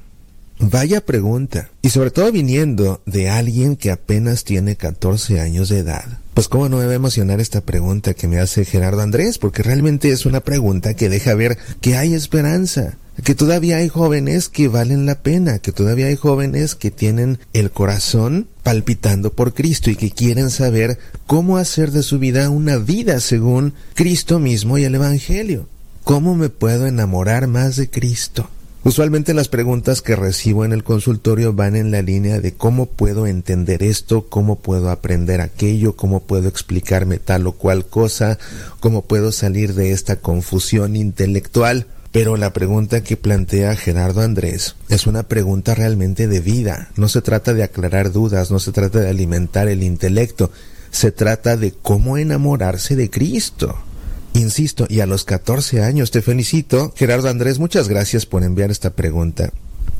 Vaya pregunta. Y sobre todo viniendo de alguien que apenas tiene 14 años de edad. Pues cómo no me va a emocionar esta pregunta que me hace Gerardo Andrés, porque realmente es una pregunta que deja ver que hay esperanza que todavía hay jóvenes que valen la pena, que todavía hay jóvenes que tienen el corazón palpitando por Cristo y que quieren saber cómo hacer de su vida una vida según Cristo mismo y el Evangelio. ¿Cómo me puedo enamorar más de Cristo? Usualmente las preguntas que recibo en el consultorio van en la línea de cómo puedo entender esto, cómo puedo aprender aquello, cómo puedo explicarme tal o cual cosa, cómo puedo salir de esta confusión intelectual. Pero la pregunta que plantea Gerardo Andrés es una pregunta realmente de vida. No se trata de aclarar dudas, no se trata de alimentar el intelecto, se trata de cómo enamorarse de Cristo. Insisto, y a los 14 años te felicito. Gerardo Andrés, muchas gracias por enviar esta pregunta.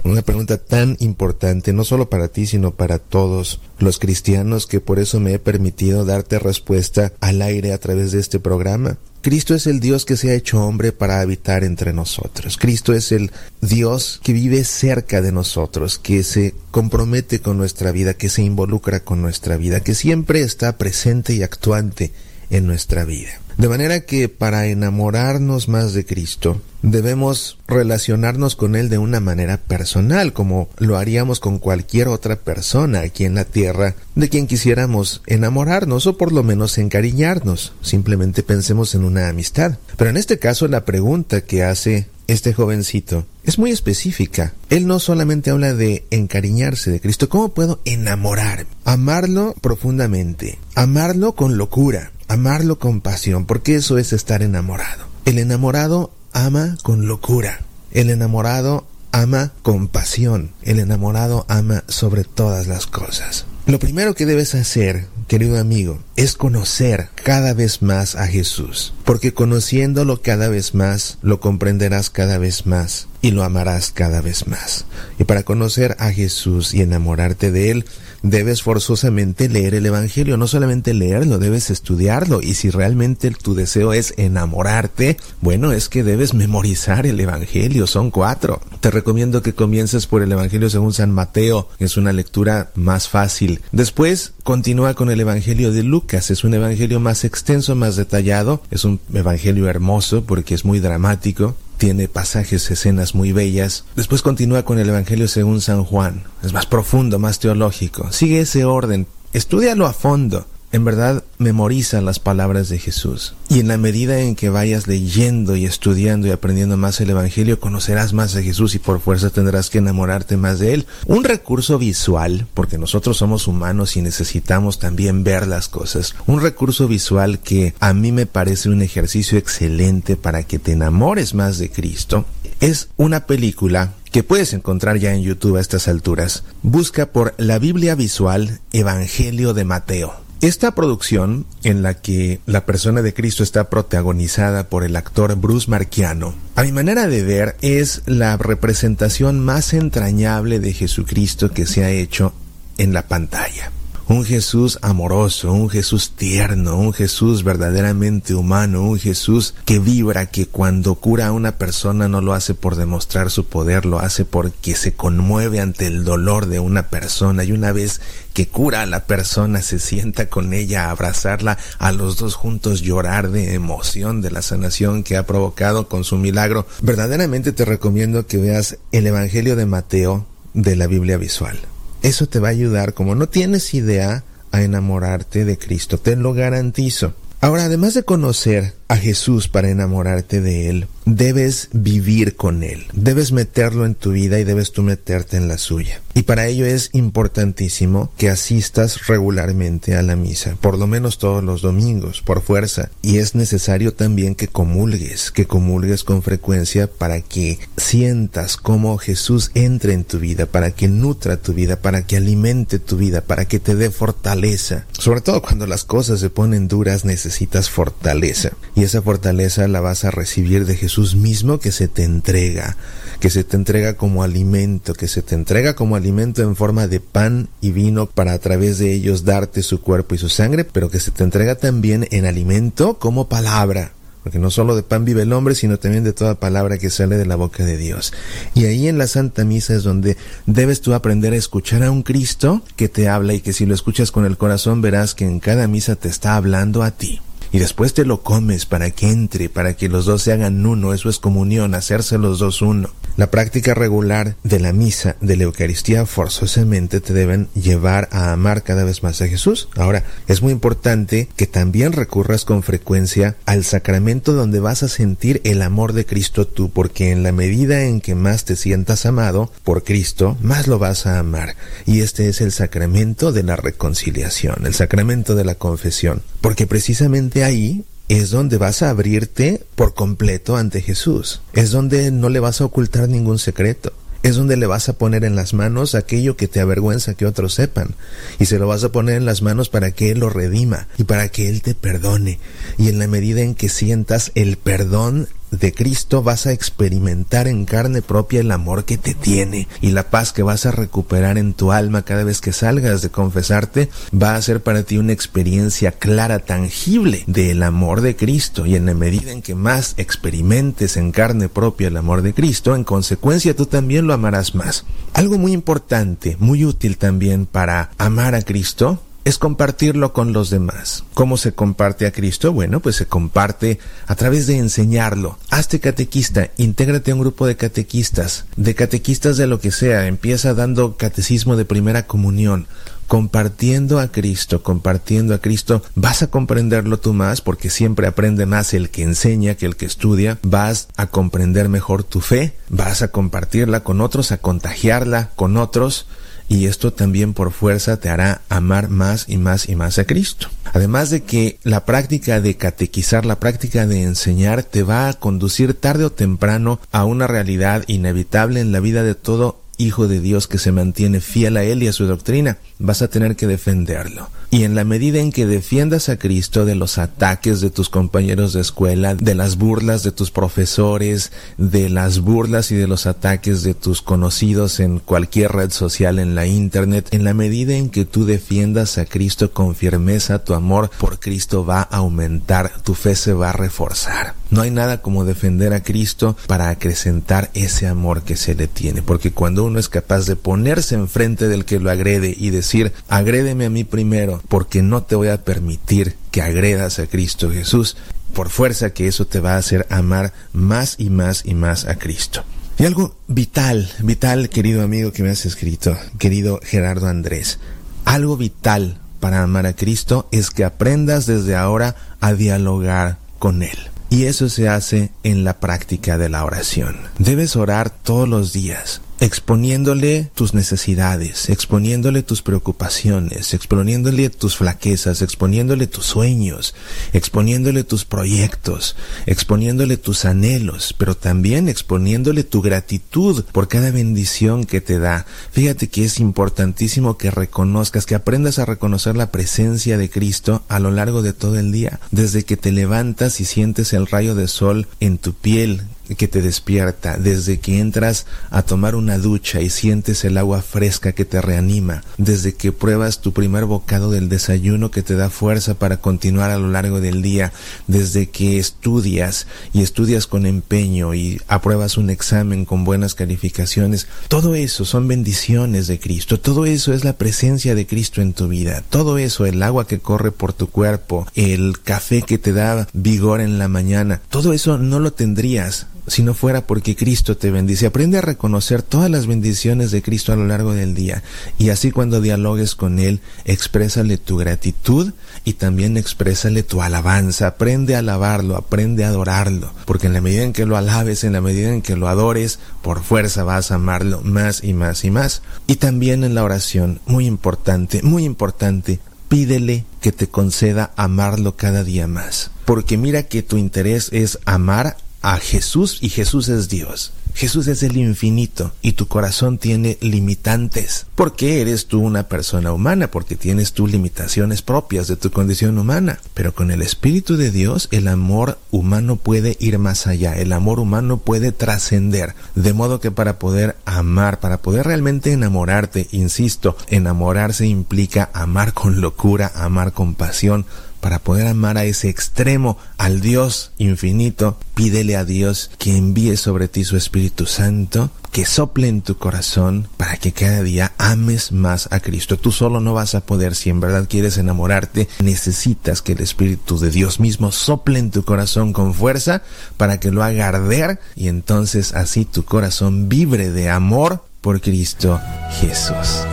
Una pregunta tan importante, no solo para ti, sino para todos los cristianos, que por eso me he permitido darte respuesta al aire a través de este programa. Cristo es el Dios que se ha hecho hombre para habitar entre nosotros. Cristo es el Dios que vive cerca de nosotros, que se compromete con nuestra vida, que se involucra con nuestra vida, que siempre está presente y actuante en nuestra vida. De manera que para enamorarnos más de Cristo, debemos relacionarnos con Él de una manera personal, como lo haríamos con cualquier otra persona aquí en la tierra de quien quisiéramos enamorarnos o por lo menos encariñarnos. Simplemente pensemos en una amistad. Pero en este caso la pregunta que hace este jovencito es muy específica. Él no solamente habla de encariñarse de Cristo, ¿cómo puedo enamorar? Amarlo profundamente, amarlo con locura, amarlo con pasión, porque eso es estar enamorado. El enamorado ama con locura. El enamorado ama con pasión. El enamorado ama sobre todas las cosas. Lo primero que debes hacer, querido amigo, es conocer cada vez más a Jesús, porque conociéndolo cada vez más, lo comprenderás cada vez más y lo amarás cada vez más. Y para conocer a Jesús y enamorarte de Él, debes forzosamente leer el Evangelio, no solamente leerlo, debes estudiarlo. Y si realmente tu deseo es enamorarte, bueno, es que debes memorizar el Evangelio, son cuatro. Te recomiendo que comiences por el Evangelio según San Mateo, es una lectura más fácil. Después continúa con el Evangelio de Lucas, es un Evangelio más extenso, más detallado, es un Evangelio hermoso porque es muy dramático tiene pasajes, escenas muy bellas. Después continúa con el Evangelio según San Juan. Es más profundo, más teológico. Sigue ese orden. Estudialo a fondo en verdad memoriza las palabras de Jesús. Y en la medida en que vayas leyendo y estudiando y aprendiendo más el Evangelio, conocerás más de Jesús y por fuerza tendrás que enamorarte más de Él. Un recurso visual, porque nosotros somos humanos y necesitamos también ver las cosas. Un recurso visual que a mí me parece un ejercicio excelente para que te enamores más de Cristo. Es una película que puedes encontrar ya en YouTube a estas alturas. Busca por la Biblia visual Evangelio de Mateo esta producción, en la que la persona de Cristo está protagonizada por el actor Bruce Marchiano, a mi manera de ver es la representación más entrañable de Jesucristo que se ha hecho en la pantalla un Jesús amoroso, un Jesús tierno, un Jesús verdaderamente humano, un Jesús que vibra, que cuando cura a una persona no lo hace por demostrar su poder, lo hace porque se conmueve ante el dolor de una persona y una vez que cura a la persona se sienta con ella abrazarla, a los dos juntos llorar de emoción de la sanación que ha provocado con su milagro. Verdaderamente te recomiendo que veas el Evangelio de Mateo de la Biblia visual. Eso te va a ayudar, como no tienes idea, a enamorarte de Cristo, te lo garantizo. Ahora, además de conocer a Jesús para enamorarte de Él, debes vivir con Él, debes meterlo en tu vida y debes tú meterte en la suya. Y para ello es importantísimo que asistas regularmente a la misa, por lo menos todos los domingos, por fuerza. Y es necesario también que comulgues, que comulgues con frecuencia para que sientas cómo Jesús entre en tu vida, para que nutra tu vida, para que alimente tu vida, para que te dé fortaleza. Sobre todo cuando las cosas se ponen duras necesitas fortaleza. Y esa fortaleza la vas a recibir de Jesús mismo que se te entrega, que se te entrega como alimento, que se te entrega como alimento en forma de pan y vino para a través de ellos darte su cuerpo y su sangre, pero que se te entrega también en alimento como palabra. Porque no solo de pan vive el hombre, sino también de toda palabra que sale de la boca de Dios. Y ahí en la Santa Misa es donde debes tú aprender a escuchar a un Cristo que te habla y que si lo escuchas con el corazón verás que en cada misa te está hablando a ti y después te lo comes para que entre, para que los dos se hagan uno, eso es comunión, hacerse los dos uno. La práctica regular de la misa, de la Eucaristía, forzosamente te deben llevar a amar cada vez más a Jesús. Ahora, es muy importante que también recurras con frecuencia al sacramento donde vas a sentir el amor de Cristo tú, porque en la medida en que más te sientas amado por Cristo, más lo vas a amar. Y este es el sacramento de la reconciliación, el sacramento de la confesión, porque precisamente ahí es donde vas a abrirte por completo ante Jesús. Es donde no le vas a ocultar ningún secreto. Es donde le vas a poner en las manos aquello que te avergüenza que otros sepan. Y se lo vas a poner en las manos para que Él lo redima y para que Él te perdone. Y en la medida en que sientas el perdón de Cristo vas a experimentar en carne propia el amor que te tiene y la paz que vas a recuperar en tu alma cada vez que salgas de confesarte va a ser para ti una experiencia clara, tangible del amor de Cristo y en la medida en que más experimentes en carne propia el amor de Cristo, en consecuencia tú también lo amarás más. Algo muy importante, muy útil también para amar a Cristo es compartirlo con los demás. ¿Cómo se comparte a Cristo? Bueno, pues se comparte a través de enseñarlo. Hazte catequista, intégrate a un grupo de catequistas, de catequistas de lo que sea, empieza dando catecismo de primera comunión compartiendo a Cristo, compartiendo a Cristo, vas a comprenderlo tú más porque siempre aprende más el que enseña que el que estudia, vas a comprender mejor tu fe, vas a compartirla con otros, a contagiarla con otros y esto también por fuerza te hará amar más y más y más a Cristo. Además de que la práctica de catequizar, la práctica de enseñar te va a conducir tarde o temprano a una realidad inevitable en la vida de todo hijo de Dios que se mantiene fiel a Él y a su doctrina, vas a tener que defenderlo. Y en la medida en que defiendas a Cristo de los ataques de tus compañeros de escuela, de las burlas de tus profesores, de las burlas y de los ataques de tus conocidos en cualquier red social, en la internet, en la medida en que tú defiendas a Cristo con firmeza, tu amor por Cristo va a aumentar, tu fe se va a reforzar. No hay nada como defender a Cristo para acrecentar ese amor que se le tiene, porque cuando uno es capaz de ponerse enfrente del que lo agrede y decir, agrédeme a mí primero, porque no te voy a permitir que agredas a Cristo Jesús, por fuerza que eso te va a hacer amar más y más y más a Cristo. Y algo vital, vital, querido amigo que me has escrito, querido Gerardo Andrés, algo vital para amar a Cristo es que aprendas desde ahora a dialogar con Él. Y eso se hace en la práctica de la oración. Debes orar todos los días exponiéndole tus necesidades, exponiéndole tus preocupaciones, exponiéndole tus flaquezas, exponiéndole tus sueños, exponiéndole tus proyectos, exponiéndole tus anhelos, pero también exponiéndole tu gratitud por cada bendición que te da. Fíjate que es importantísimo que reconozcas, que aprendas a reconocer la presencia de Cristo a lo largo de todo el día, desde que te levantas y sientes el rayo de sol en tu piel, que te despierta, desde que entras a tomar una ducha y sientes el agua fresca que te reanima, desde que pruebas tu primer bocado del desayuno que te da fuerza para continuar a lo largo del día, desde que estudias y estudias con empeño y apruebas un examen con buenas calificaciones, todo eso son bendiciones de Cristo, todo eso es la presencia de Cristo en tu vida, todo eso, el agua que corre por tu cuerpo, el café que te da vigor en la mañana, todo eso no lo tendrías si no fuera porque Cristo te bendice. Aprende a reconocer todas las bendiciones de Cristo a lo largo del día y así cuando dialogues con Él, exprésale tu gratitud y también exprésale tu alabanza. Aprende a alabarlo, aprende a adorarlo, porque en la medida en que lo alabes, en la medida en que lo adores, por fuerza vas a amarlo más y más y más. Y también en la oración, muy importante, muy importante, pídele que te conceda amarlo cada día más. Porque mira que tu interés es amar a Jesús y Jesús es Dios. Jesús es el infinito y tu corazón tiene limitantes. Porque eres tú una persona humana, porque tienes tus limitaciones propias de tu condición humana. Pero con el Espíritu de Dios el amor humano puede ir más allá, el amor humano puede trascender. De modo que para poder amar, para poder realmente enamorarte, insisto, enamorarse implica amar con locura, amar con pasión, para poder amar a ese extremo, al Dios infinito, pídele a Dios que envíe sobre ti su Espíritu Santo, que sople en tu corazón para que cada día ames más a Cristo. Tú solo no vas a poder, si en verdad quieres enamorarte, necesitas que el Espíritu de Dios mismo sople en tu corazón con fuerza para que lo haga arder y entonces así tu corazón vibre de amor por Cristo Jesús.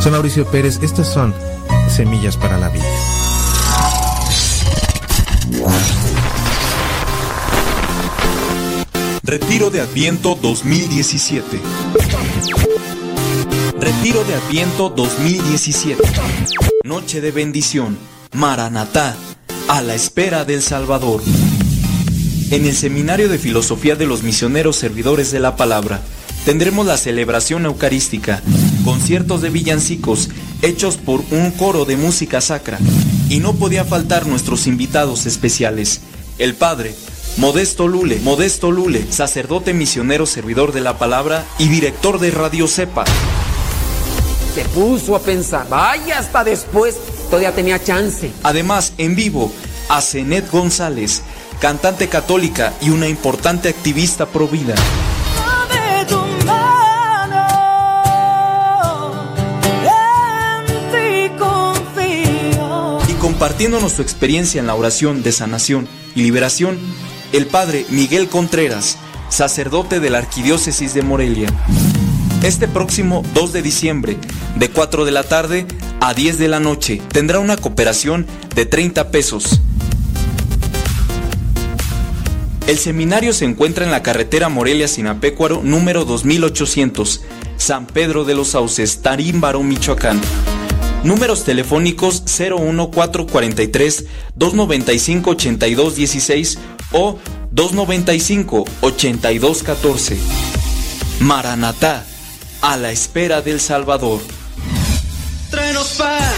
Soy Mauricio Pérez, estas son Semillas para la Vida. Retiro de Adviento 2017. Retiro de Adviento 2017. Noche de bendición. Maranatá. A la espera del Salvador. En el Seminario de Filosofía de los Misioneros Servidores de la Palabra tendremos la celebración eucarística, conciertos de villancicos hechos por un coro de música sacra. Y no podía faltar nuestros invitados especiales, el Padre Modesto Lule, Modesto Lule, sacerdote misionero servidor de la palabra y director de Radio Cepa. Se puso a pensar, vaya hasta después, todavía tenía chance. Además, en vivo, a Zenet González, cantante católica y una importante activista pro vida. Compartiéndonos su experiencia en la oración de sanación y liberación, el Padre Miguel Contreras, sacerdote de la Arquidiócesis de Morelia. Este próximo 2 de diciembre, de 4 de la tarde a 10 de la noche, tendrá una cooperación de 30 pesos. El seminario se encuentra en la carretera Morelia-Sinapecuaro número 2800, San Pedro de los Sauces, Tarímbaro, Michoacán. Números telefónicos 01443 295 8216 o 295 8214. Maranatá, a la espera del Salvador. Tráenos paz,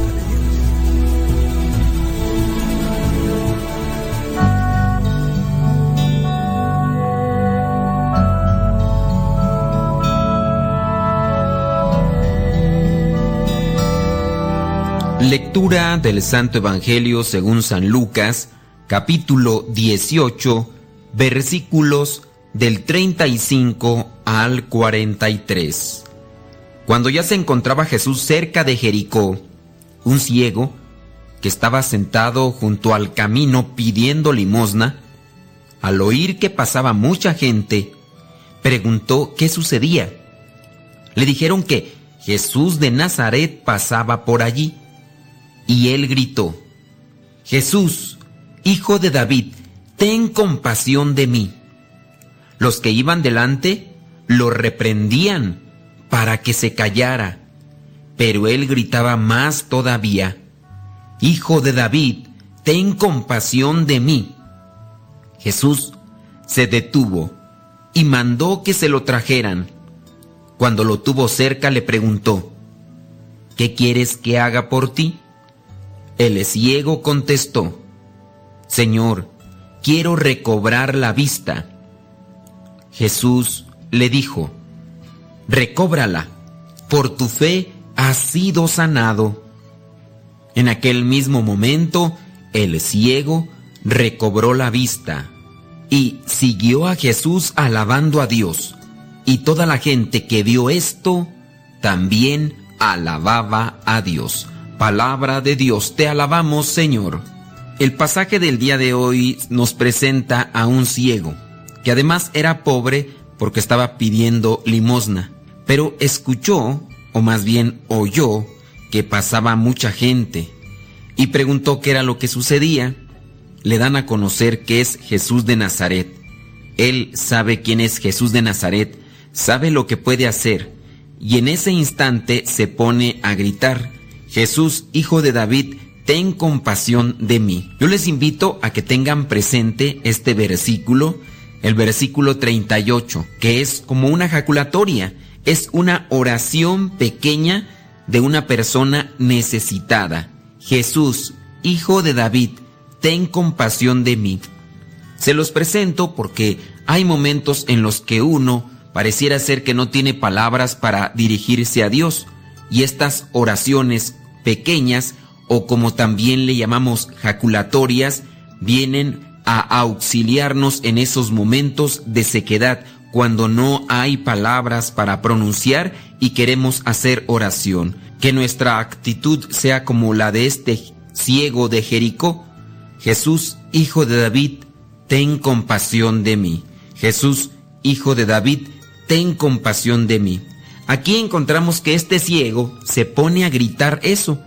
Lectura del Santo Evangelio según San Lucas, capítulo 18, versículos del 35 al 43. Cuando ya se encontraba Jesús cerca de Jericó, un ciego, que estaba sentado junto al camino pidiendo limosna, al oír que pasaba mucha gente, preguntó qué sucedía. Le dijeron que Jesús de Nazaret pasaba por allí, y él gritó, Jesús, hijo de David, ten compasión de mí. Los que iban delante lo reprendían para que se callara, pero él gritaba más todavía, Hijo de David, ten compasión de mí. Jesús se detuvo y mandó que se lo trajeran. Cuando lo tuvo cerca le preguntó, ¿qué quieres que haga por ti? El ciego contestó, Señor, quiero recobrar la vista. Jesús le dijo, recóbrala, por tu fe has sido sanado. En aquel mismo momento, el ciego recobró la vista y siguió a Jesús alabando a Dios. Y toda la gente que vio esto también alababa a Dios. Palabra de Dios, te alabamos Señor. El pasaje del día de hoy nos presenta a un ciego, que además era pobre porque estaba pidiendo limosna, pero escuchó, o más bien oyó, que pasaba mucha gente, y preguntó qué era lo que sucedía. Le dan a conocer que es Jesús de Nazaret. Él sabe quién es Jesús de Nazaret, sabe lo que puede hacer, y en ese instante se pone a gritar, Jesús, hijo de David, ten compasión de mí. Yo les invito a que tengan presente este versículo, el versículo 38, que es como una jaculatoria, es una oración pequeña de una persona necesitada. Jesús, hijo de David, ten compasión de mí. Se los presento porque hay momentos en los que uno pareciera ser que no tiene palabras para dirigirse a Dios y estas oraciones pequeñas o como también le llamamos jaculatorias, vienen a auxiliarnos en esos momentos de sequedad, cuando no hay palabras para pronunciar y queremos hacer oración. Que nuestra actitud sea como la de este ciego de Jericó. Jesús, hijo de David, ten compasión de mí. Jesús, hijo de David, ten compasión de mí. Aquí encontramos que este ciego se pone a gritar eso.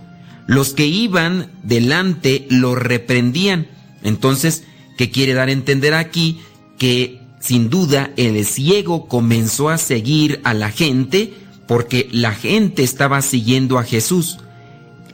Los que iban delante lo reprendían. Entonces, ¿qué quiere dar a entender aquí? Que sin duda el ciego comenzó a seguir a la gente porque la gente estaba siguiendo a Jesús.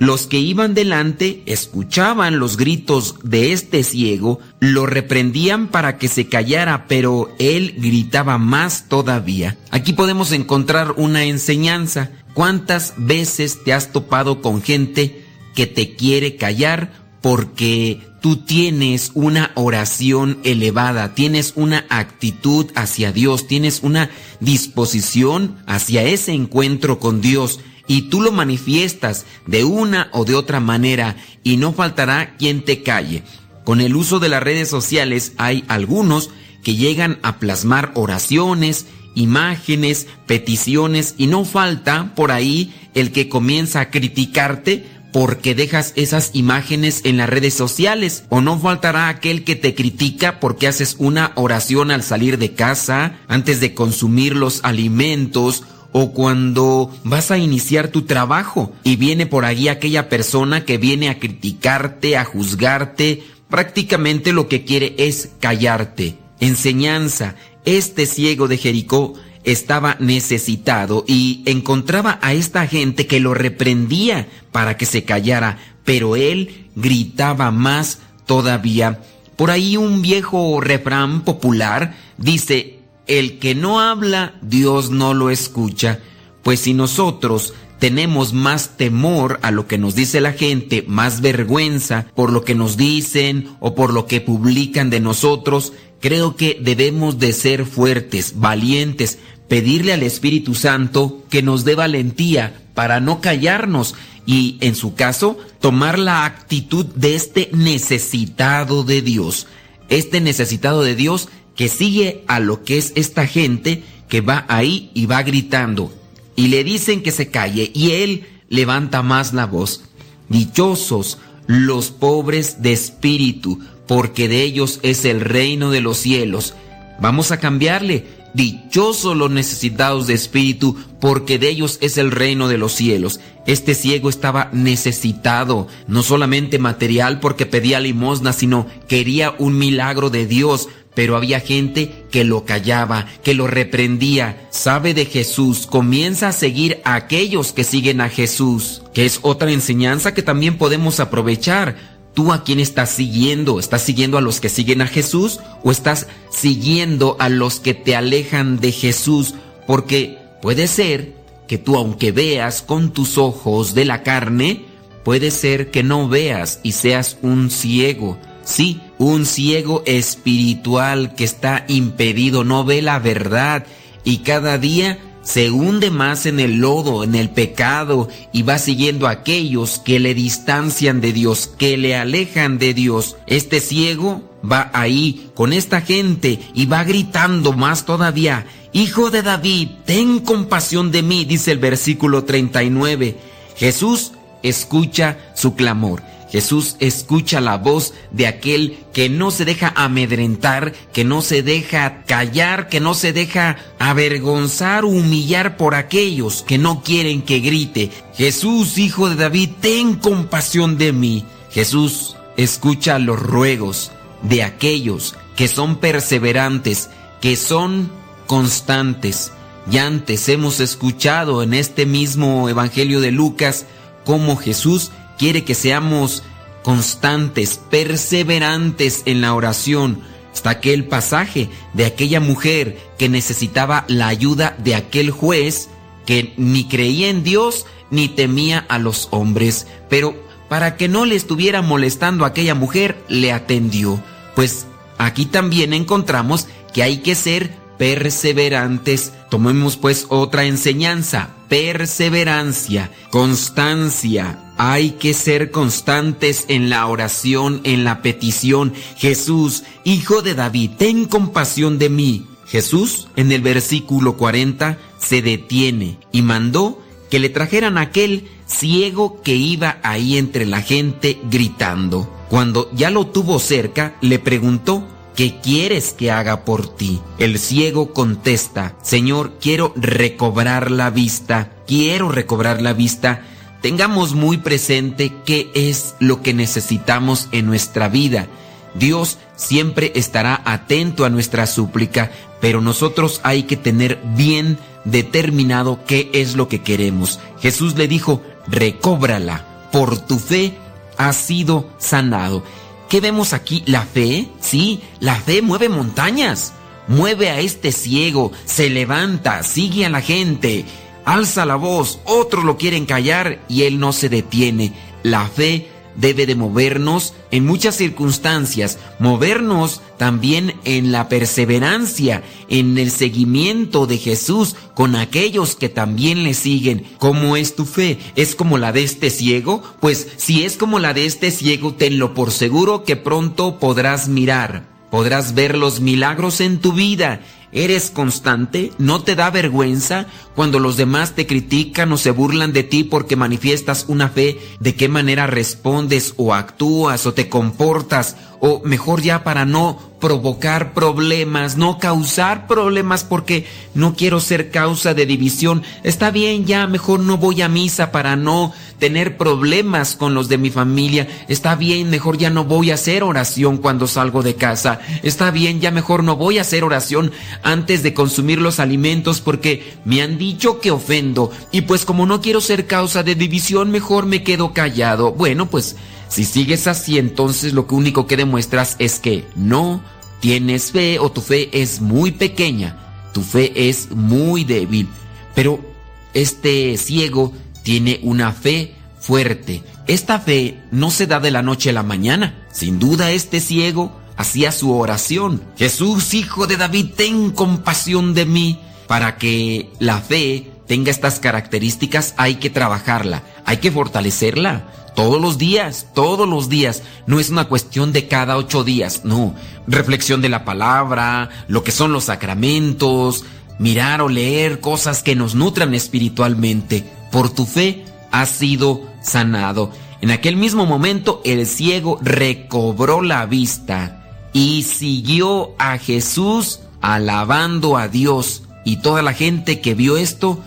Los que iban delante escuchaban los gritos de este ciego, lo reprendían para que se callara, pero él gritaba más todavía. Aquí podemos encontrar una enseñanza. ¿Cuántas veces te has topado con gente que te quiere callar porque tú tienes una oración elevada, tienes una actitud hacia Dios, tienes una disposición hacia ese encuentro con Dios? Y tú lo manifiestas de una o de otra manera y no faltará quien te calle. Con el uso de las redes sociales hay algunos que llegan a plasmar oraciones, imágenes, peticiones y no falta por ahí el que comienza a criticarte porque dejas esas imágenes en las redes sociales o no faltará aquel que te critica porque haces una oración al salir de casa, antes de consumir los alimentos o cuando vas a iniciar tu trabajo y viene por ahí aquella persona que viene a criticarte, a juzgarte, prácticamente lo que quiere es callarte. Enseñanza, este ciego de Jericó estaba necesitado y encontraba a esta gente que lo reprendía para que se callara, pero él gritaba más todavía. Por ahí un viejo refrán popular dice, el que no habla, Dios no lo escucha. Pues si nosotros tenemos más temor a lo que nos dice la gente, más vergüenza por lo que nos dicen o por lo que publican de nosotros, creo que debemos de ser fuertes, valientes, pedirle al Espíritu Santo que nos dé valentía para no callarnos y, en su caso, tomar la actitud de este necesitado de Dios. Este necesitado de Dios que sigue a lo que es esta gente que va ahí y va gritando y le dicen que se calle y él levanta más la voz. Dichosos los pobres de espíritu, porque de ellos es el reino de los cielos. Vamos a cambiarle. Dichosos los necesitados de espíritu, porque de ellos es el reino de los cielos. Este ciego estaba necesitado, no solamente material porque pedía limosna, sino quería un milagro de Dios pero había gente que lo callaba, que lo reprendía. Sabe de Jesús, comienza a seguir a aquellos que siguen a Jesús, que es otra enseñanza que también podemos aprovechar. ¿Tú a quién estás siguiendo? ¿Estás siguiendo a los que siguen a Jesús o estás siguiendo a los que te alejan de Jesús? Porque puede ser que tú aunque veas con tus ojos de la carne, puede ser que no veas y seas un ciego. Sí, un ciego espiritual que está impedido, no ve la verdad y cada día se hunde más en el lodo, en el pecado y va siguiendo a aquellos que le distancian de Dios, que le alejan de Dios. Este ciego va ahí con esta gente y va gritando más todavía, Hijo de David, ten compasión de mí, dice el versículo 39. Jesús escucha su clamor. Jesús escucha la voz de aquel que no se deja amedrentar, que no se deja callar, que no se deja avergonzar, humillar por aquellos que no quieren que grite. Jesús, hijo de David, ten compasión de mí. Jesús escucha los ruegos de aquellos que son perseverantes, que son constantes. Ya antes hemos escuchado en este mismo Evangelio de Lucas cómo Jesús quiere que seamos constantes, perseverantes en la oración. Está aquel pasaje de aquella mujer que necesitaba la ayuda de aquel juez que ni creía en Dios ni temía a los hombres, pero para que no le estuviera molestando a aquella mujer, le atendió. Pues aquí también encontramos que hay que ser perseverantes. Tomemos pues otra enseñanza, perseverancia, constancia. Hay que ser constantes en la oración, en la petición. Jesús, Hijo de David, ten compasión de mí. Jesús, en el versículo 40, se detiene y mandó que le trajeran aquel ciego que iba ahí entre la gente gritando. Cuando ya lo tuvo cerca, le preguntó, ¿qué quieres que haga por ti? El ciego contesta, Señor, quiero recobrar la vista, quiero recobrar la vista. Tengamos muy presente qué es lo que necesitamos en nuestra vida. Dios siempre estará atento a nuestra súplica, pero nosotros hay que tener bien determinado qué es lo que queremos. Jesús le dijo, recóbrala, por tu fe has sido sanado. ¿Qué vemos aquí? ¿La fe? Sí, la fe mueve montañas. Mueve a este ciego, se levanta, sigue a la gente, alza la voz, otros lo quieren callar y él no se detiene. La fe debe de movernos en muchas circunstancias, movernos también en la perseverancia, en el seguimiento de Jesús con aquellos que también le siguen. ¿Cómo es tu fe? ¿Es como la de este ciego? Pues si es como la de este ciego, tenlo por seguro que pronto podrás mirar, podrás ver los milagros en tu vida ¿Eres constante? ¿No te da vergüenza cuando los demás te critican o se burlan de ti porque manifiestas una fe? ¿De qué manera respondes o actúas o te comportas? O mejor ya para no provocar problemas, no causar problemas porque no quiero ser causa de división. Está bien, ya mejor no voy a misa para no tener problemas con los de mi familia. Está bien, mejor ya no voy a hacer oración cuando salgo de casa. Está bien, ya mejor no voy a hacer oración antes de consumir los alimentos porque me han dicho que ofendo. Y pues como no quiero ser causa de división, mejor me quedo callado. Bueno, pues si sigues así, entonces lo único que demuestras es que no tienes fe o tu fe es muy pequeña, tu fe es muy débil. Pero este ciego tiene una fe fuerte. Esta fe no se da de la noche a la mañana. Sin duda este ciego hacía su oración. Jesús, hijo de David, ten compasión de mí. Para que la fe tenga estas características hay que trabajarla, hay que fortalecerla. Todos los días, todos los días. No es una cuestión de cada ocho días, no. Reflexión de la palabra, lo que son los sacramentos, mirar o leer cosas que nos nutran espiritualmente. Por tu fe has sido sanado. En aquel mismo momento el ciego recobró la vista y siguió a Jesús alabando a Dios. Y toda la gente que vio esto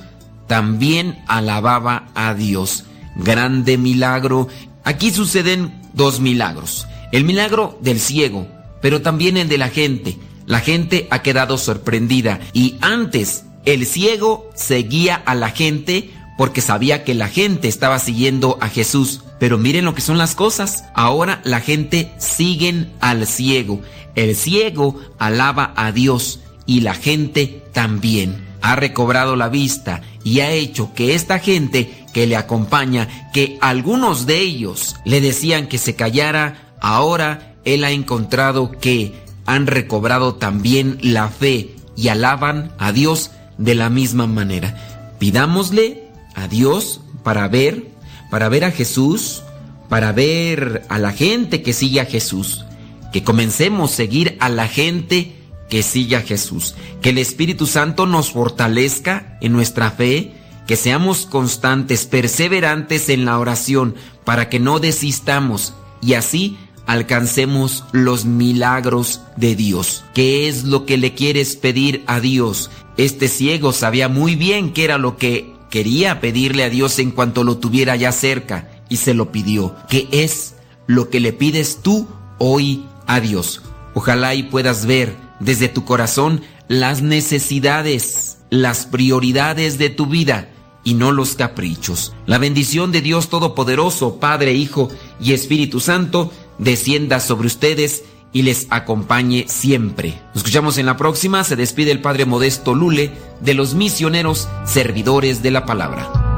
también alababa a Dios grande milagro. Aquí suceden dos milagros. El milagro del ciego, pero también el de la gente. La gente ha quedado sorprendida y antes el ciego seguía a la gente porque sabía que la gente estaba siguiendo a Jesús. Pero miren lo que son las cosas. Ahora la gente sigue al ciego. El ciego alaba a Dios y la gente también. Ha recobrado la vista y ha hecho que esta gente que le acompaña, que algunos de ellos le decían que se callara, ahora él ha encontrado que han recobrado también la fe y alaban a Dios de la misma manera. Pidámosle a Dios para ver, para ver a Jesús, para ver a la gente que sigue a Jesús, que comencemos a seguir a la gente que sigue a Jesús, que el Espíritu Santo nos fortalezca en nuestra fe, que seamos constantes, perseverantes en la oración, para que no desistamos y así alcancemos los milagros de Dios. ¿Qué es lo que le quieres pedir a Dios? Este ciego sabía muy bien qué era lo que quería pedirle a Dios en cuanto lo tuviera ya cerca y se lo pidió. ¿Qué es lo que le pides tú hoy a Dios? Ojalá y puedas ver desde tu corazón las necesidades, las prioridades de tu vida y no los caprichos. La bendición de Dios Todopoderoso, Padre, Hijo y Espíritu Santo, descienda sobre ustedes y les acompañe siempre. Nos escuchamos en la próxima. Se despide el Padre Modesto Lule de los misioneros servidores de la palabra.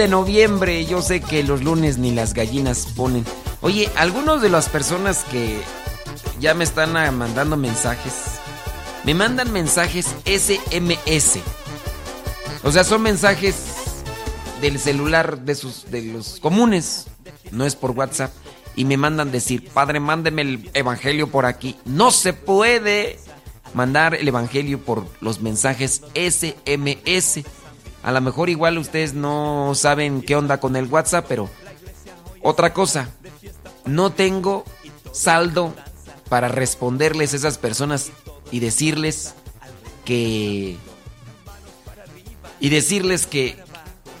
De noviembre. Yo sé que los lunes ni las gallinas ponen. Oye, algunos de las personas que ya me están ah, mandando mensajes, me mandan mensajes SMS. O sea, son mensajes del celular de sus de los comunes, no es por WhatsApp y me mandan decir, "Padre, mándeme el evangelio por aquí." No se puede mandar el evangelio por los mensajes SMS. A lo mejor igual ustedes no saben qué onda con el WhatsApp, pero otra cosa, no tengo saldo para responderles a esas personas y decirles que y decirles que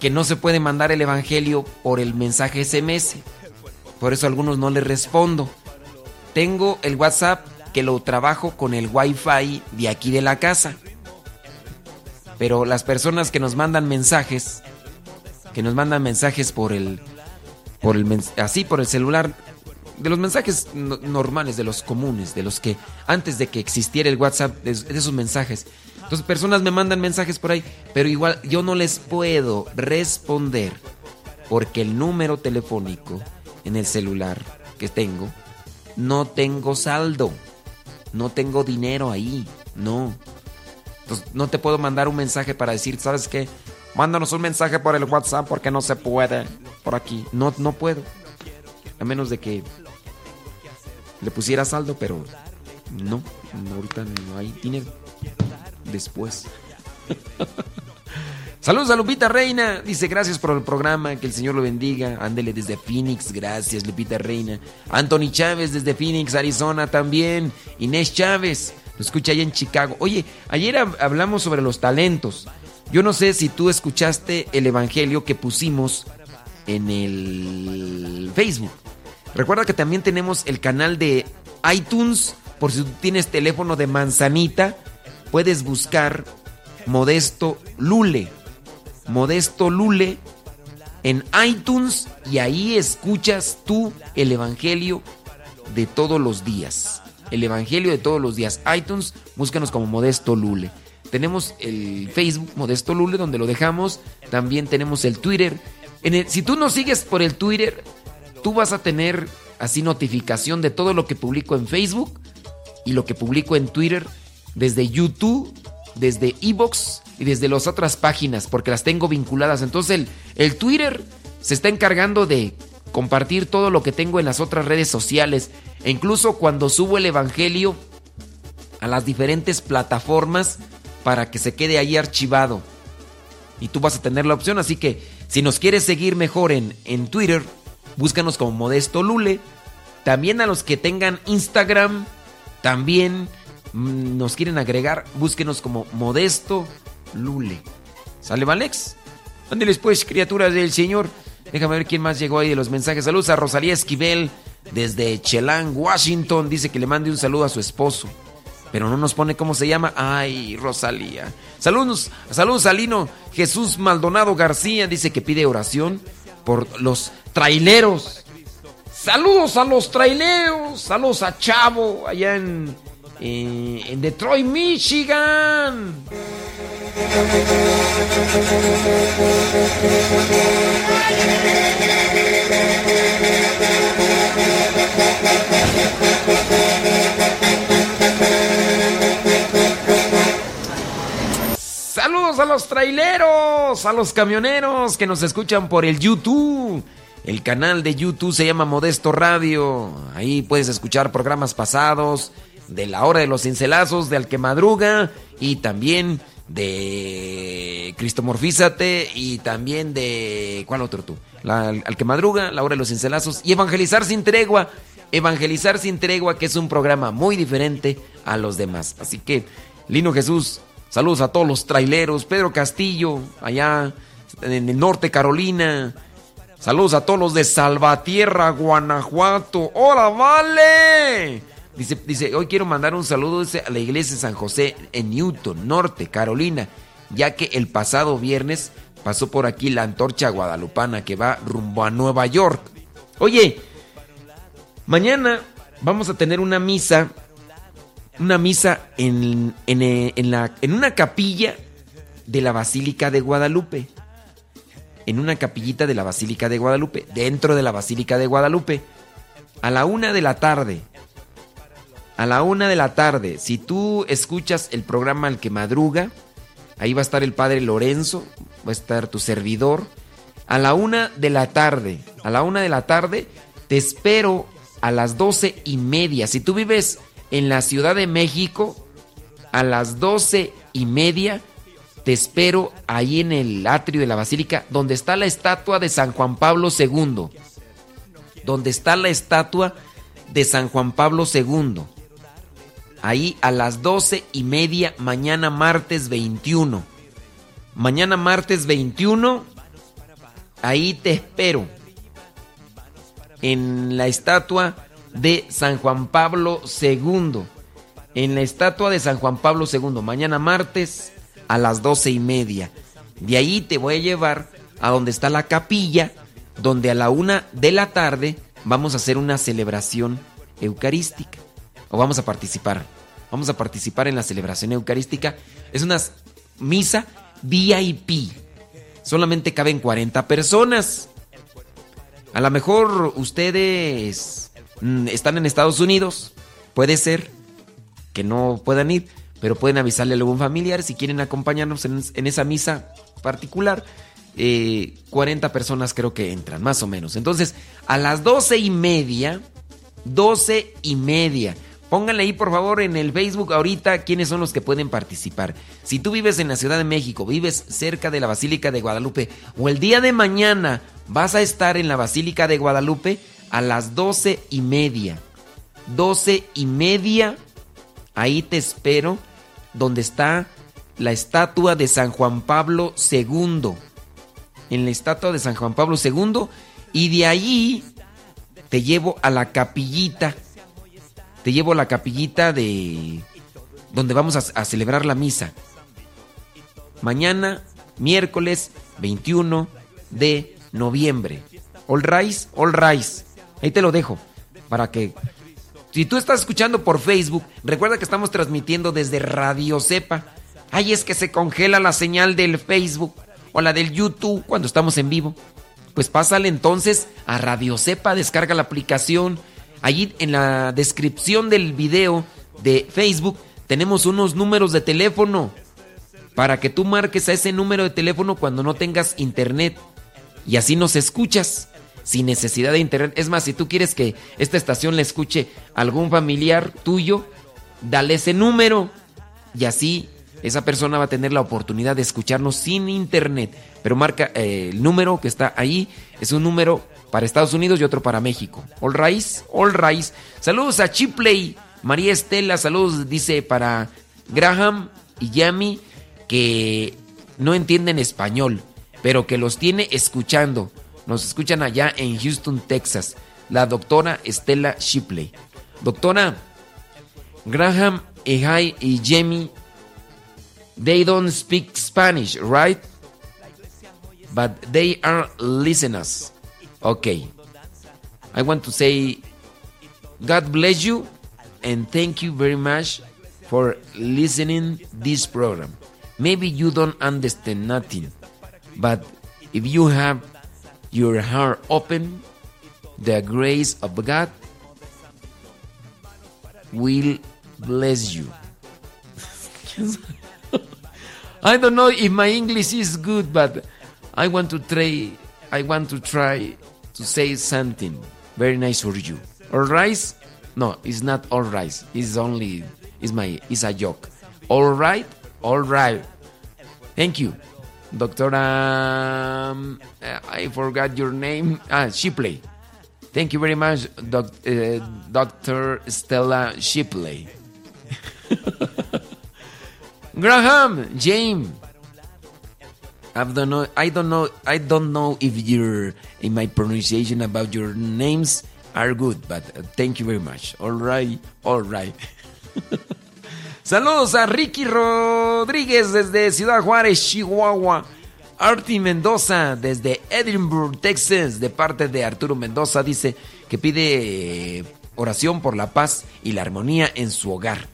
que no se puede mandar el evangelio por el mensaje SMS. Por eso a algunos no les respondo. Tengo el WhatsApp que lo trabajo con el Wi-Fi de aquí de la casa. Pero las personas que nos mandan mensajes, que nos mandan mensajes por el por el así por el celular de los mensajes normales, de los comunes, de los que antes de que existiera el WhatsApp, de, esos mensajes. Entonces personas me mandan mensajes por ahí, pero igual yo no les puedo responder porque el número telefónico en el celular que tengo, no tengo saldo, no tengo dinero ahí, no. No te puedo mandar un mensaje para decir, ¿sabes qué? Mándanos un mensaje por el WhatsApp porque no se puede por aquí. No, no puedo. A menos de que le pusiera saldo, pero no, ahorita no hay dinero. Después. Saludos a Lupita Reina. Dice, gracias por el programa, que el Señor lo bendiga. Ándele desde Phoenix, gracias Lupita Reina. Anthony Chávez desde Phoenix, Arizona también. Inés Chávez, lo escucha allá en Chicago. Oye, ayer hablamos sobre los talentos. Yo no sé si tú escuchaste el evangelio que pusimos en el Facebook. Recuerda que también tenemos el canal de iTunes. Por si tú tienes teléfono de manzanita, puedes buscar Modesto Lule. Modesto Lule en iTunes y ahí escuchas tú el Evangelio de todos los días. El Evangelio de todos los días. iTunes, búscanos como Modesto Lule. Tenemos el Facebook Modesto Lule donde lo dejamos. También tenemos el Twitter. En si tú nos sigues por el Twitter, tú vas a tener así notificación de todo lo que publico en Facebook y lo que publico en Twitter, desde YouTube, desde Evox y desde las otras páginas, porque las tengo vinculadas. Entonces el, el Twitter se está encargando de compartir todo lo que tengo en las otras redes sociales. E incluso cuando subo el Evangelio a las diferentes plataformas para que se quede ahí archivado. Y tú vas a tener la opción, así que si nos quieres seguir mejor en, en Twitter, búscanos como Modesto Lule. También a los que tengan Instagram, también mm, nos quieren agregar, búsquenos como Modesto Lule. ¿Sale, Valex? Ándeles pues, criaturas del Señor. Déjame ver quién más llegó ahí de los mensajes. Saludos a Rosalía Esquivel desde Chelan, Washington. Dice que le mande un saludo a su esposo. Pero no nos pone cómo se llama. Ay, Rosalía. Saludos, saludos a Lino Jesús Maldonado García. Dice que pide oración por los traileros. Saludos a los traileros. Saludos a Chavo allá en, eh, en Detroit, Michigan. Saludos a los traileros, a los camioneros que nos escuchan por el YouTube. El canal de YouTube se llama Modesto Radio. Ahí puedes escuchar programas pasados de la hora de los cincelazos, de Al que madruga y también de Cristomorfízate y también de ¿cuál otro tú? al que madruga, la hora de los cincelazos y Evangelizar sin tregua. Evangelizar sin tregua, que es un programa muy diferente a los demás. Así que, Lino Jesús, saludos a todos los traileros, Pedro Castillo, allá en el norte Carolina, Saludos a todos los de Salvatierra, Guanajuato. ¡Hola, vale! Dice, dice, hoy quiero mandar un saludo a la iglesia de San José en Newton, Norte, Carolina, ya que el pasado viernes pasó por aquí la antorcha guadalupana que va rumbo a Nueva York. Oye, mañana vamos a tener una misa, una misa en, en, la, en una capilla de la Basílica de Guadalupe en una capillita de la Basílica de Guadalupe, dentro de la Basílica de Guadalupe, a la una de la tarde. A la una de la tarde, si tú escuchas el programa Al que madruga, ahí va a estar el padre Lorenzo, va a estar tu servidor. A la una de la tarde, a la una de la tarde, te espero a las doce y media. Si tú vives en la Ciudad de México, a las doce y media, te espero ahí en el atrio de la basílica, donde está la estatua de San Juan Pablo II. Donde está la estatua de San Juan Pablo II. Ahí a las doce y media, mañana martes 21. Mañana martes 21, ahí te espero. En la estatua de San Juan Pablo II. En la estatua de San Juan Pablo II. Mañana martes a las doce y media. De ahí te voy a llevar a donde está la capilla, donde a la una de la tarde vamos a hacer una celebración eucarística. O vamos a participar. Vamos a participar en la celebración eucarística. Es una misa VIP. Solamente caben 40 personas. A lo mejor ustedes mm, están en Estados Unidos. Puede ser que no puedan ir, pero pueden avisarle a algún familiar si quieren acompañarnos en, esa misa particular. Eh, 40 personas creo que entran, más o menos. Entonces, a las doce y media, doce y media. Pónganle ahí por favor en el Facebook ahorita quiénes son los que pueden participar. Si tú vives en la Ciudad de México, vives cerca de la Basílica de Guadalupe o el día de mañana vas a estar en la Basílica de Guadalupe a las doce y media. Doce y media, ahí te espero, donde está la estatua de San Juan Pablo II. En la estatua de San Juan Pablo II y de allí te llevo a la capillita te llevo a la capillita de donde vamos a, celebrar la misa. Mañana, miércoles 21 de noviembre. All rise, all rise. Ahí te lo dejo para que si tú estás escuchando por Facebook, recuerda que estamos transmitiendo desde Radio Cepa. Ay, es que se congela la señal del Facebook o la del YouTube cuando estamos en vivo. Pues pásale entonces a Radio Cepa, descarga la aplicación Allí en la descripción del video de Facebook tenemos unos números de teléfono para que tú marques a ese número de teléfono cuando no tengas internet y así nos escuchas sin necesidad de internet. Es más, si tú quieres que esta estación le escuche algún familiar tuyo, dale ese número y así esa persona va a tener la oportunidad de escucharnos sin internet. Pero marca eh, el número que está ahí, es un número para Estados Unidos y otro para México. All Rise, All Rise. Saludos a Chipley, María Estela, saludos dice para Graham y Yami que no entienden español, pero que los tiene escuchando. Nos escuchan allá en Houston, Texas. La doctora Estela Shipley. Doctora, Graham y Jamie, they don't speak Spanish, right? But they are listeners. Okay. I want to say God bless you and thank you very much for listening this program. Maybe you don't understand nothing, but if you have your heart open, the grace of God will bless you. I don't know if my English is good, but I want to try I want to try to say something very nice for you. All right? No, it's not all right. It's only it's my it's a joke. All right? All right. Thank you. Doctor um, I forgot your name. Ah, Shipley. Thank you very much, doc, uh, Dr. Stella Shipley. Graham, James. I don't know. If your in my pronunciation about your names are good, but uh, thank you very much. All right, all right. Saludos a Ricky Rodríguez desde Ciudad Juárez, Chihuahua. Artie Mendoza desde Edinburgh, Texas, de parte de Arturo Mendoza, dice que pide eh, oración por la paz y la armonía en su hogar.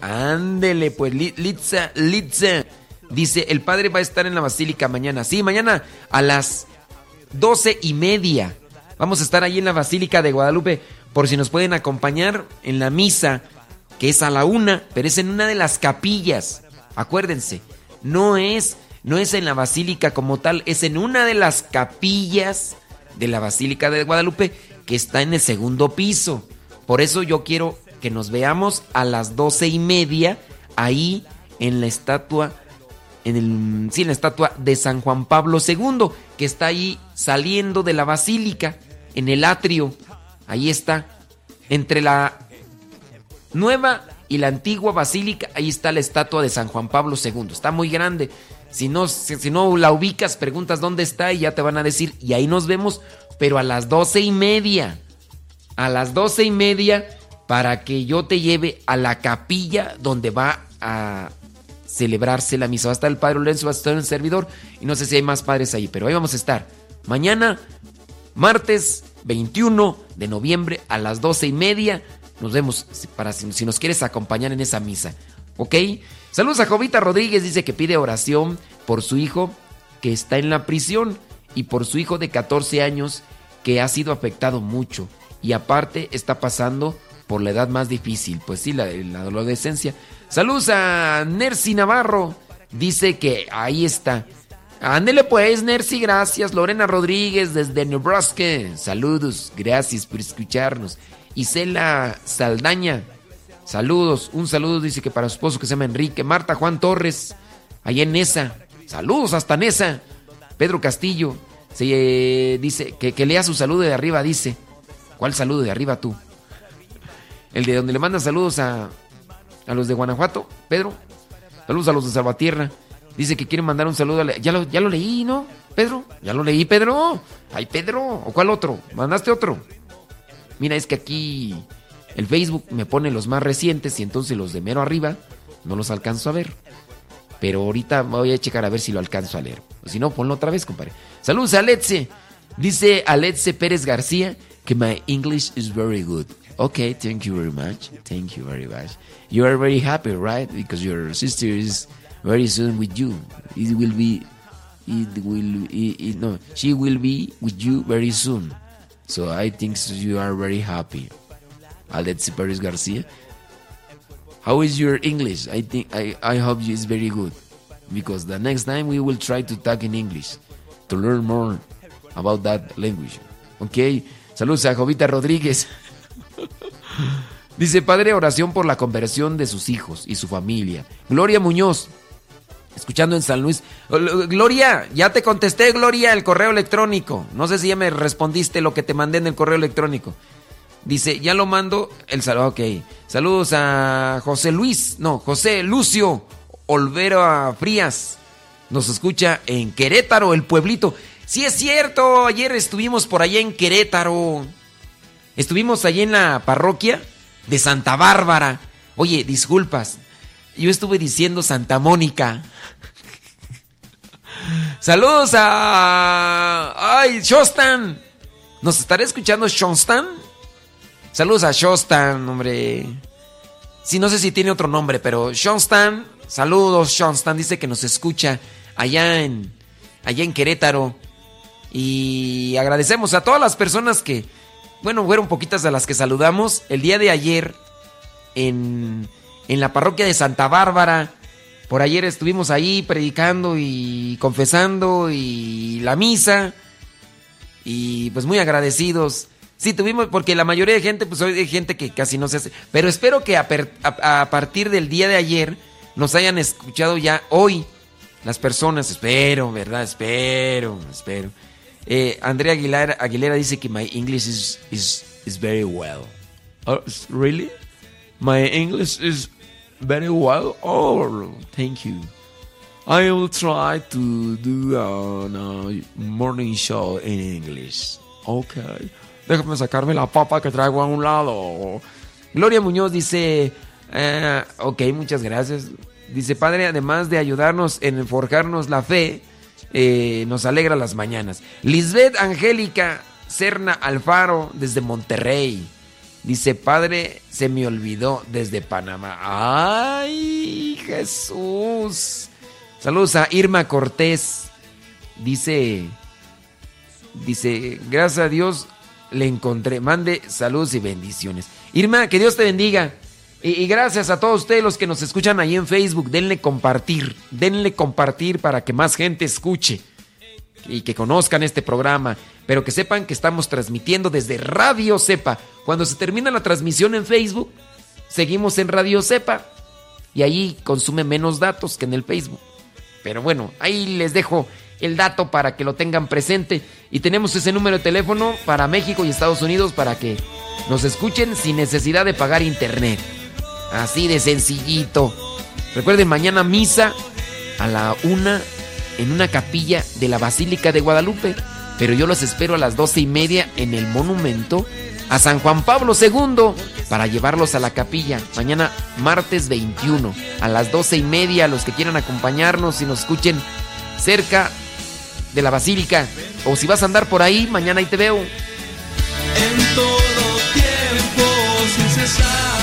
Ándele, pues, Litza, Litza. Dice, el padre va a estar en la basílica mañana. Sí, mañana a las 12 y media. Vamos a estar ahí en la Basílica de Guadalupe por si nos pueden acompañar en la misa, que es a la una, pero es en una de las capillas. Acuérdense, no es, no es en la Basílica como tal, es en una de las capillas de la Basílica de Guadalupe que está en el segundo piso. Por eso yo quiero que nos veamos a las doce y media ahí en la estatua, en el, sí, en la estatua de San Juan Pablo II, que está ahí saliendo de la basílica, en el atrio. Ahí está, entre la nueva y la antigua basílica, ahí está la estatua de San Juan Pablo II. Está muy grande. Si no, si, si no la ubicas, preguntas dónde está y ya te van a decir, y ahí nos vemos, pero a las doce y media. A las doce y media para que yo te lleve a la capilla donde va a celebrarse la misa. Va a estar el Padre Lorenzo, va a estar el servidor y no sé si hay más padres ahí, pero ahí vamos a estar. Mañana, martes 21 de noviembre a las doce y media. Nos vemos para si, si nos quieres acompañar en esa misa. ¿Ok? Saludos a Jovita Rodríguez, dice que pide oración por su hijo que está en la prisión y por su hijo de 14 años que ha sido afectado mucho y aparte está pasando por la edad más difícil, pues sí, la, la adolescencia. Saludos a Nercy Navarro, dice que ahí está. Ándele pues, Nercy, gracias. Lorena Rodríguez desde Nebraska, saludos, gracias por escucharnos. Isela Saldaña, saludos, un saludo dice que para su esposo que se llama Enrique. Marta Juan Torres, allá en Nesa, saludos hasta Nesa. Pedro Castillo, eh, dice que, que lea su saludo de arriba, dice. ¿Cuál saludo de arriba tú? El de donde le manda saludos a, a los de Guanajuato, Pedro. Saludos a los de Salvatierra. Dice que quiere mandar un saludo. A ya, lo, ya lo leí, ¿no? Pedro. Ya lo leí, Pedro. Ay, Pedro. ¿O cuál otro? ¿Mandaste otro? Mira, es que aquí el Facebook me pone los más recientes y entonces los de mero arriba no los alcanzo a ver. Pero ahorita voy a checar a ver si lo alcanzo a leer. O si no, ponlo otra vez, compadre. Saludos a Aletze. Dice Aletze Pérez García que my English is very good. Okay, thank you very much. Thank you very much. You are very happy, right? Because your sister is very soon with you. It will be, it will, it, it, no, she will be with you very soon. So I think you are very happy. Alex Perez Garcia. How is your English? I think I, I hope is very good. Because the next time we will try to talk in English to learn more about that language. Okay. Saludos a Jovita Rodríguez. Dice, Padre, oración por la conversión de sus hijos y su familia. Gloria Muñoz, escuchando en San Luis. Gloria, ya te contesté, Gloria, el correo electrónico. No sé si ya me respondiste lo que te mandé en el correo electrónico. Dice, ya lo mando el saludo. Ok. Saludos a José Luis, no, José Lucio Olvera Frías. Nos escucha en Querétaro, el pueblito. Sí es cierto, ayer estuvimos por allá en Querétaro. Estuvimos allí en la parroquia de Santa Bárbara. Oye, disculpas. Yo estuve diciendo Santa Mónica. Saludos a... ¡Ay, Shostan! ¿Nos estará escuchando Shostan? Saludos a Shostan, hombre. Sí, no sé si tiene otro nombre, pero Shostan. Saludos, Shostan. Dice que nos escucha allá en, allá en Querétaro. Y agradecemos a todas las personas que bueno, fueron poquitas de las que saludamos. El día de ayer, en, en la parroquia de Santa Bárbara, por ayer estuvimos ahí predicando y confesando y la misa. Y pues muy agradecidos. Sí, tuvimos, porque la mayoría de gente, pues hoy hay gente que casi no se hace. Pero espero que a, a, a partir del día de ayer nos hayan escuchado ya hoy las personas. Espero, ¿verdad? Espero, espero. Eh, Andrea Aguilera, Aguilera dice que my English is, is, is very well. Oh, really? My English is very well? Oh, thank you. I will try to do a, morning show in English. Okay. Déjame sacarme la papa que traigo a un lado. Gloria Muñoz dice, eh, ok, muchas gracias. Dice, Padre, además de ayudarnos en forjarnos la fe, eh, nos alegra las mañanas. Lisbeth Angélica Serna Alfaro desde Monterrey. Dice, padre, se me olvidó desde Panamá. ¡Ay, Jesús! Saludos a Irma Cortés. Dice, Dice, gracias a Dios le encontré. Mande saludos y bendiciones. Irma, que Dios te bendiga. Y, gracias a todos ustedes los que nos escuchan ahí en Facebook. Denle compartir. Denle compartir para que más gente escuche y que conozcan este programa. Pero que sepan que estamos transmitiendo desde Radio Cepa. Cuando se termina la transmisión en Facebook, seguimos en Radio Cepa. Y ahí consume menos datos que en el Facebook. Pero bueno, ahí les dejo el dato para que lo tengan presente. Y tenemos ese número de teléfono para México y Estados Unidos para que nos escuchen sin necesidad de pagar internet. Así de sencillito. Recuerden, mañana misa a la una en una capilla de la Basílica de Guadalupe. Pero yo los espero a las doce y media en el monumento a San Juan Pablo II para llevarlos a la capilla. Mañana, martes 21, a las doce y media. Los que quieran acompañarnos y nos escuchen cerca de la Basílica. O si vas a andar por ahí, mañana ahí te veo. En todo tiempo, sin cesar.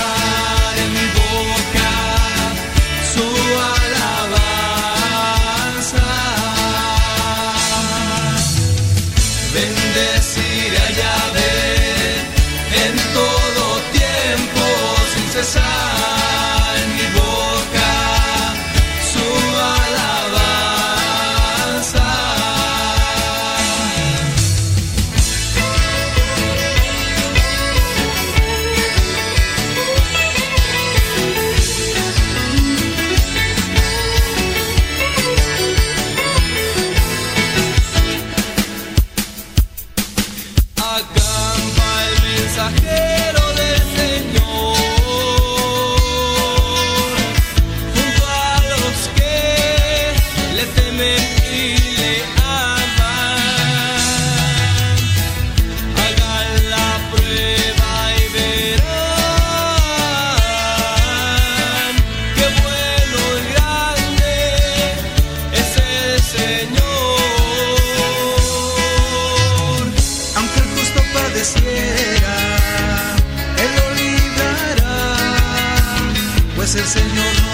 es el Señor.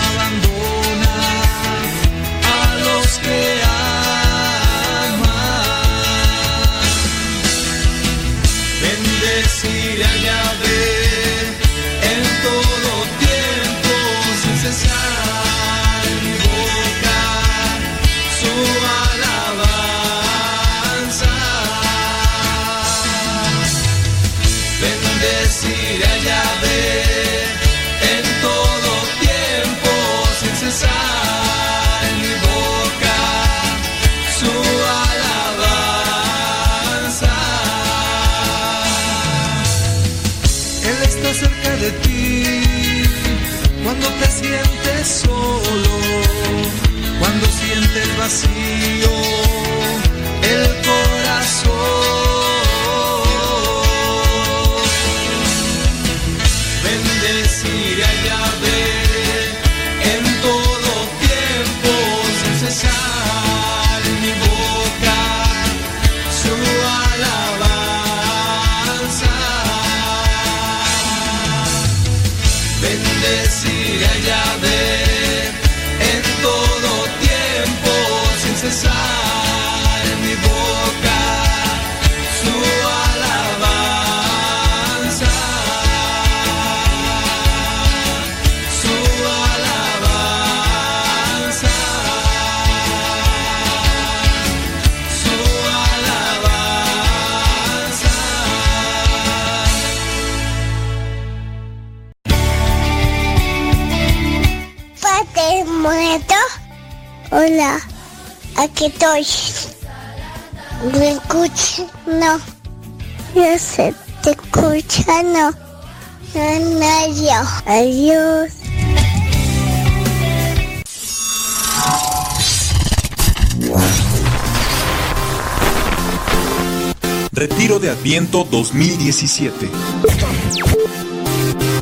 Adiós. Retiro de Adviento 2017.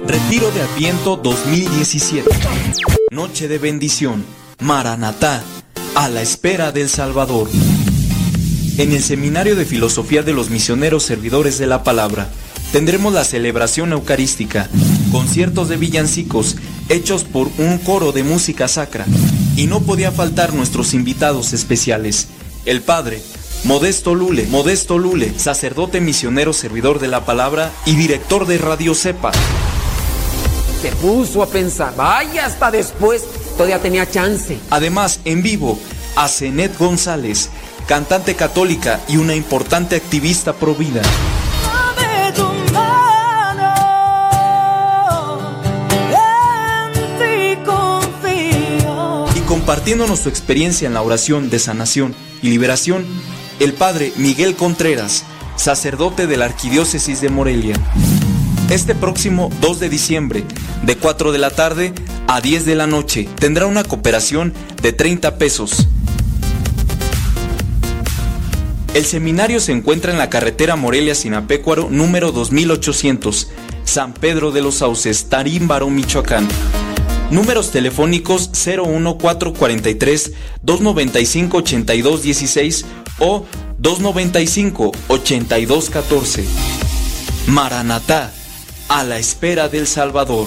Retiro de Adviento 2017. Noche de bendición. Maranatá. A la espera del Salvador. En el Seminario de Filosofía de los Misioneros Servidores de la Palabra tendremos la celebración eucarística, conciertos de villancicos hechos por un coro de música sacra y no podía faltar nuestros invitados especiales, el padre Modesto Lule, Modesto Lule, sacerdote misionero servidor de la palabra y director de Radio Cepa. Se puso a pensar, vaya hasta después, todavía tenía chance. Además, en vivo, a Zenet González, cantante católica y una importante activista pro vida. Y compartiéndonos su experiencia en la oración de sanación y liberación, el padre Miguel Contreras, sacerdote de la Arquidiócesis de Morelia. Este próximo 2 de diciembre, de 4 de la tarde a 10 de la noche, tendrá una cooperación de 30 pesos. El seminario se encuentra en la carretera Morelia-Sinapecuaro número 2800, San Pedro de los Sauces, Tarímbaro, Michoacán. Números telefónicos 01443 295 8216 o 295 8214. Maranatá, a la espera del Salvador.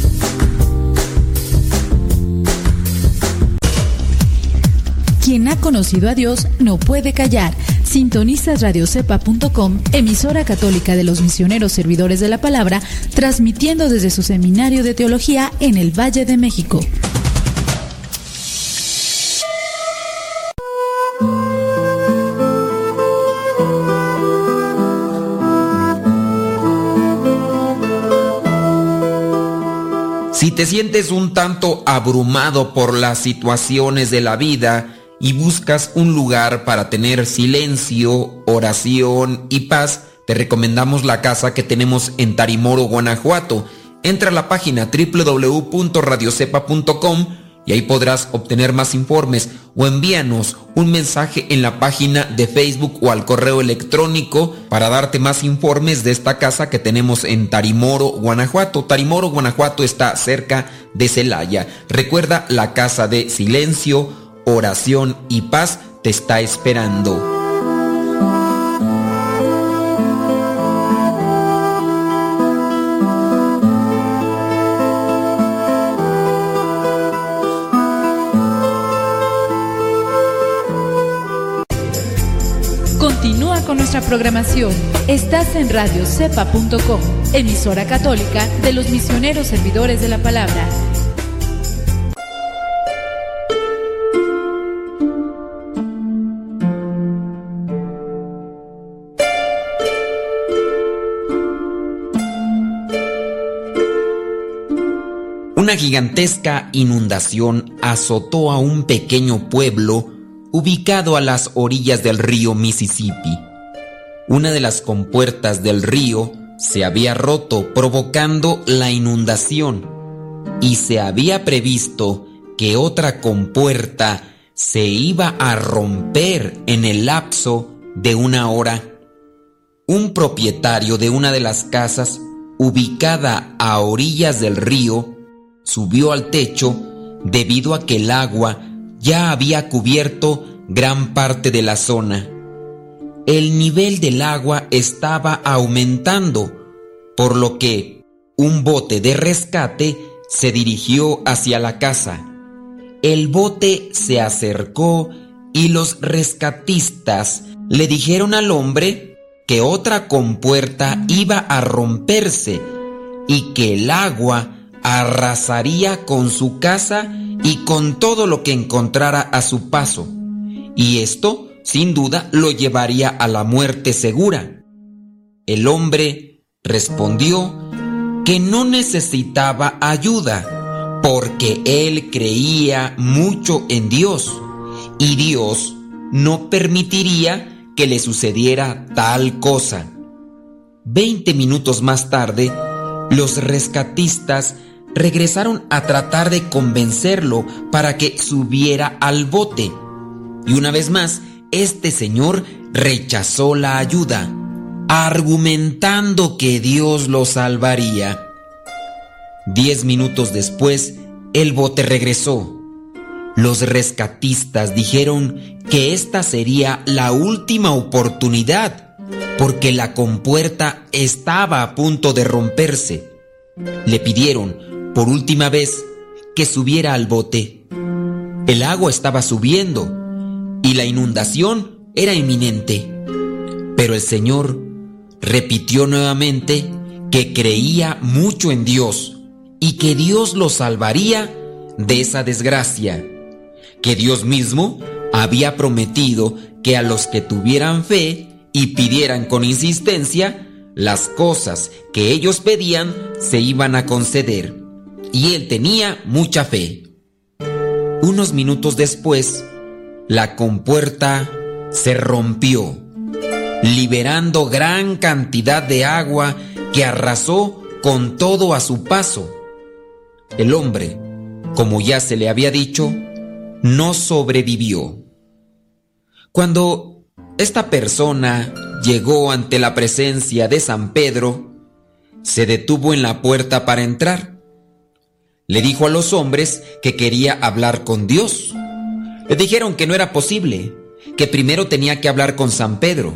Quien ha conocido a Dios no puede callar. Sintonizas radiocepa.com, emisora católica de los misioneros servidores de la palabra, transmitiendo desde su seminario de teología en el Valle de México. Si te sientes un tanto abrumado por las situaciones de la vida y buscas un lugar para tener silencio, oración y paz, te recomendamos la casa que tenemos en Tarimoro, Guanajuato. Entra a la página www.radiocepa.com y ahí podrás obtener más informes o envíanos un mensaje en la página de Facebook o al correo electrónico para darte más informes de esta casa que tenemos en Tarimoro, Guanajuato. Tarimoro, Guanajuato está cerca de Celaya. Recuerda la casa de silencio, oración y paz te está esperando. Continúa con nuestra programación. Estás en radiocepa.com, emisora católica de los misioneros servidores de la palabra. Una gigantesca inundación azotó a un pequeño pueblo ubicado a las orillas del río Mississippi. Una de las compuertas del río se había roto provocando la inundación y se había previsto que otra compuerta se iba a romper en el lapso de una hora. Un propietario de una de las casas ubicada a orillas del río subió al techo debido a que el agua ya había cubierto gran parte de la zona. El nivel del agua estaba aumentando, por lo que un bote de rescate se dirigió hacia la casa. El bote se acercó y los rescatistas le dijeron al hombre que otra compuerta iba a romperse y que el agua arrasaría con su casa y con todo lo que encontrara a su paso. Y esto, sin duda, lo llevaría a la muerte segura. El hombre respondió que no necesitaba ayuda, porque él creía mucho en Dios, y Dios no permitiría que le sucediera tal cosa. Veinte minutos más tarde, los rescatistas regresaron a tratar de convencerlo para que subiera al bote. Y una vez más, este señor rechazó la ayuda, argumentando que Dios lo salvaría. Diez minutos después, el bote regresó. Los rescatistas dijeron que esta sería la última oportunidad, porque la compuerta estaba a punto de romperse. Le pidieron, por última vez, que subiera al bote. El agua estaba subiendo y la inundación era inminente. Pero el Señor repitió nuevamente que creía mucho en Dios y que Dios lo salvaría de esa desgracia, que Dios mismo había prometido que a los que tuvieran fe y pidieran con insistencia, las cosas que ellos pedían se iban a conceder. Y él tenía mucha fe. Unos minutos después, la compuerta se rompió, liberando gran cantidad de agua que arrasó con todo a su paso. El hombre, como ya se le había dicho, no sobrevivió. Cuando esta persona llegó ante la presencia de San Pedro, se detuvo en la puerta para entrar. Le dijo a los hombres que quería hablar con Dios. Le dijeron que no era posible, que primero tenía que hablar con San Pedro.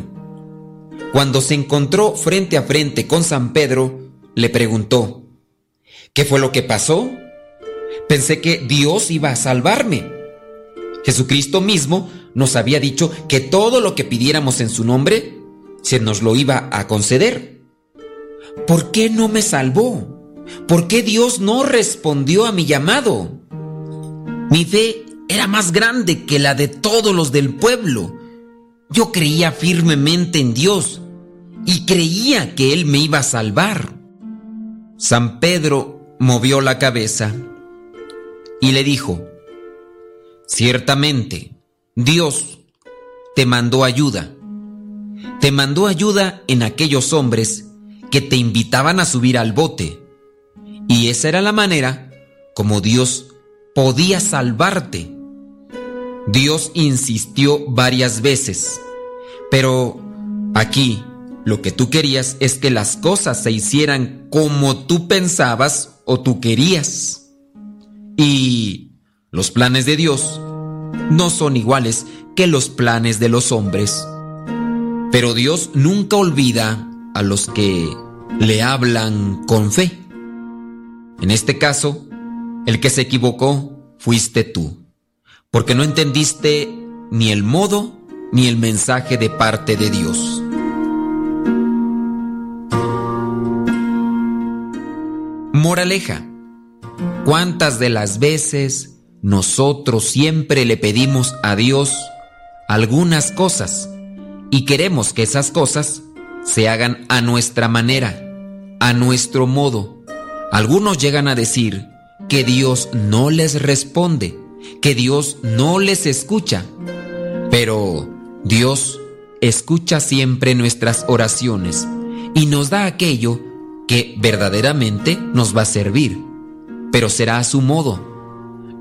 Cuando se encontró frente a frente con San Pedro, le preguntó, ¿qué fue lo que pasó? Pensé que Dios iba a salvarme. Jesucristo mismo nos había dicho que todo lo que pidiéramos en su nombre, se nos lo iba a conceder. ¿Por qué no me salvó? ¿Por qué Dios no respondió a mi llamado? Mi fe era más grande que la de todos los del pueblo. Yo creía firmemente en Dios y creía que Él me iba a salvar. San Pedro movió la cabeza y le dijo, Ciertamente, Dios te mandó ayuda. Te mandó ayuda en aquellos hombres que te invitaban a subir al bote. Y esa era la manera como Dios podía salvarte. Dios insistió varias veces, pero aquí lo que tú querías es que las cosas se hicieran como tú pensabas o tú querías. Y los planes de Dios no son iguales que los planes de los hombres. Pero Dios nunca olvida a los que le hablan con fe. En este caso, el que se equivocó fuiste tú, porque no entendiste ni el modo ni el mensaje de parte de Dios. Moraleja. ¿Cuántas de las veces nosotros siempre le pedimos a Dios algunas cosas y queremos que esas cosas se hagan a nuestra manera, a nuestro modo? Algunos llegan a decir que Dios no les responde, que Dios no les escucha, pero Dios escucha siempre nuestras oraciones y nos da aquello que verdaderamente nos va a servir, pero será a su modo.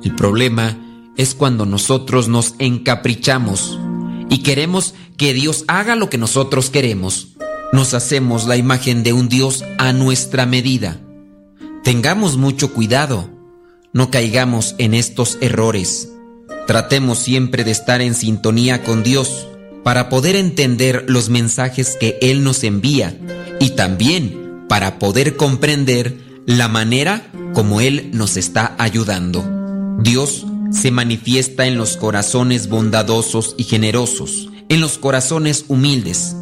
El problema es cuando nosotros nos encaprichamos y queremos que Dios haga lo que nosotros queremos. Nos hacemos la imagen de un Dios a nuestra medida. Tengamos mucho cuidado, no caigamos en estos errores. Tratemos siempre de estar en sintonía con Dios para poder entender los mensajes que Él nos envía y también para poder comprender la manera como Él nos está ayudando. Dios se manifiesta en los corazones bondadosos y generosos, en los corazones humildes.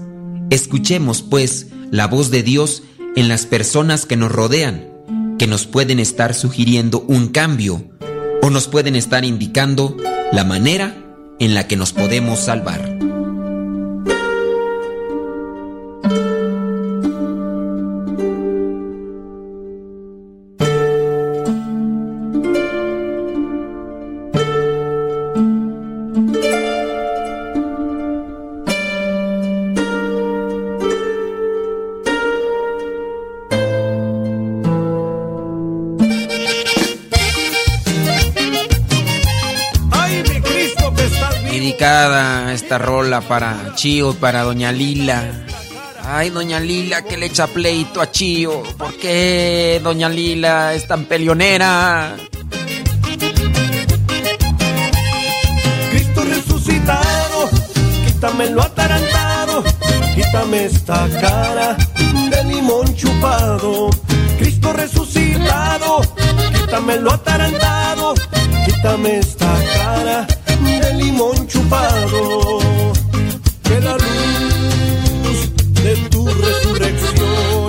Escuchemos, pues, la voz de Dios en las personas que nos rodean, que nos pueden estar sugiriendo un cambio o nos pueden estar indicando la manera en la que nos podemos salvar. Para Chío para Doña Lila. Ay, Doña Lila, que le echa pleito a Chío. ¿Por qué Doña Lila es tan peleonera? Cristo resucitado, quítame lo atarantado, quítame esta cara de limón chupado. Cristo resucitado, quítame lo atarantado, quítame esta cara de limón chupado. Que la luz de tu resurrección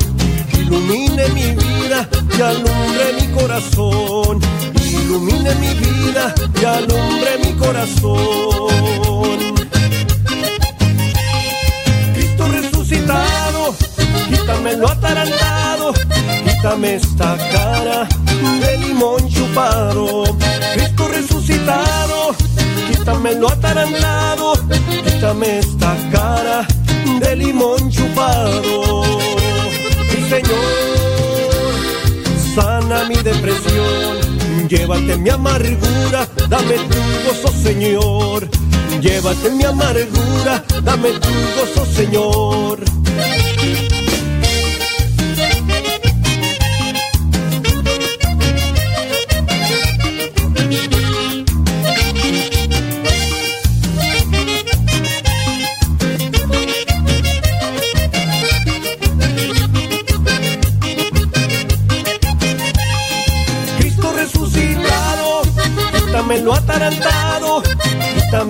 ilumine mi vida y alumbre mi corazón. Ilumine mi vida y alumbre mi corazón. Cristo resucitado, quítame lo atarantado, quítame esta cara de limón chupado. Cristo resucitado, quítame lo atarantado, quítame esta cara de limón chupado. Mi Señor, sana mi depresión, llévate mi amargura, dame tu gozo, Señor. Llévate mi amargura, dame tu gozo, Señor.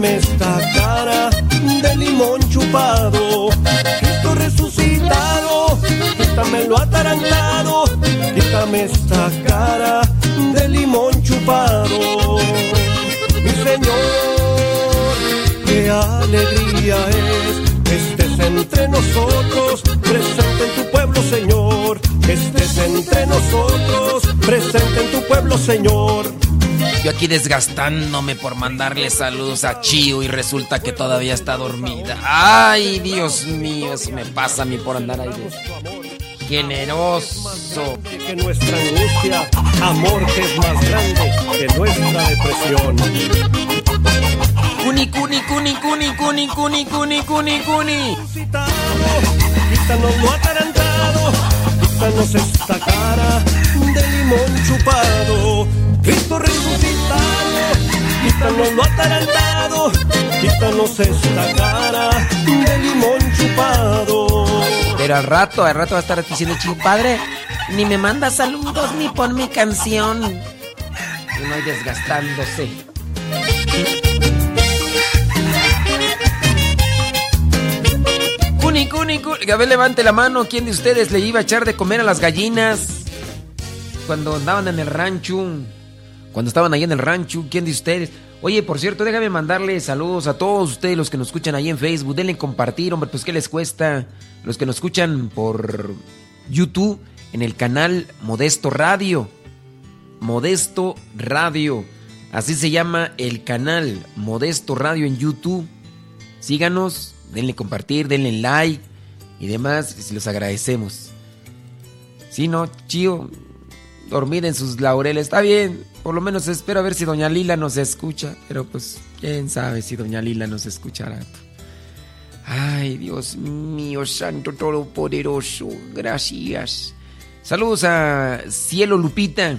Esta cara de limón chupado. Cristo resucitado, quítame lo atarantado, quítame esta cara de limón chupado. Mi Señor, qué alegría es que estés entre nosotros, presente en tu pueblo, Señor. Que estés entre nosotros, presente en tu pueblo, Señor. Yo aquí desgastándome por mandarle saludos a Chío y resulta que todavía está dormida. Ay, Dios mío, eso me pasa a mí por andar ahí de generoso. Que nuestra angustia, amor que es más grande que nuestra depresión. Cuni, cuni, cuni, cuni, cuni, cuni, cuni, cuni, cuni. Quítanos lo atarantado, quítanos esta cara de limón chupado. Cristo resucitado, quítanos lo atarantado, quítanos esta cara de limón chupado. Pero al rato, al rato va a estar diciendo Chío, padre, ni me manda saludos ni pon mi canción. Y no desgastándose. Cuni, cuni, cuni. A ver, levante la mano. ¿Quién de ustedes le iba a echar de comer a las gallinas? Cuando andaban en el rancho. Cuando estaban ahí en el rancho. ¿Quién de ustedes? Oye, por cierto, déjame mandarle saludos a todos ustedes los que nos escuchan ahí en Facebook. Denle compartir, hombre, pues ¿qué les cuesta? Los que nos escuchan por YouTube en el canal Modesto Radio. Modesto Radio. Así se llama el canal Modesto Radio en YouTube. Síganos, denle compartir, denle like y demás, y los agradecemos. Si no, chío, dormida en sus laureles, está bien. Por lo menos espero a ver si Doña Lila nos escucha. Pero pues, quién sabe si Doña Lila nos escuchará. Ay, Dios mío, Santo Todopoderoso, gracias. Saludos a Cielo Lupita.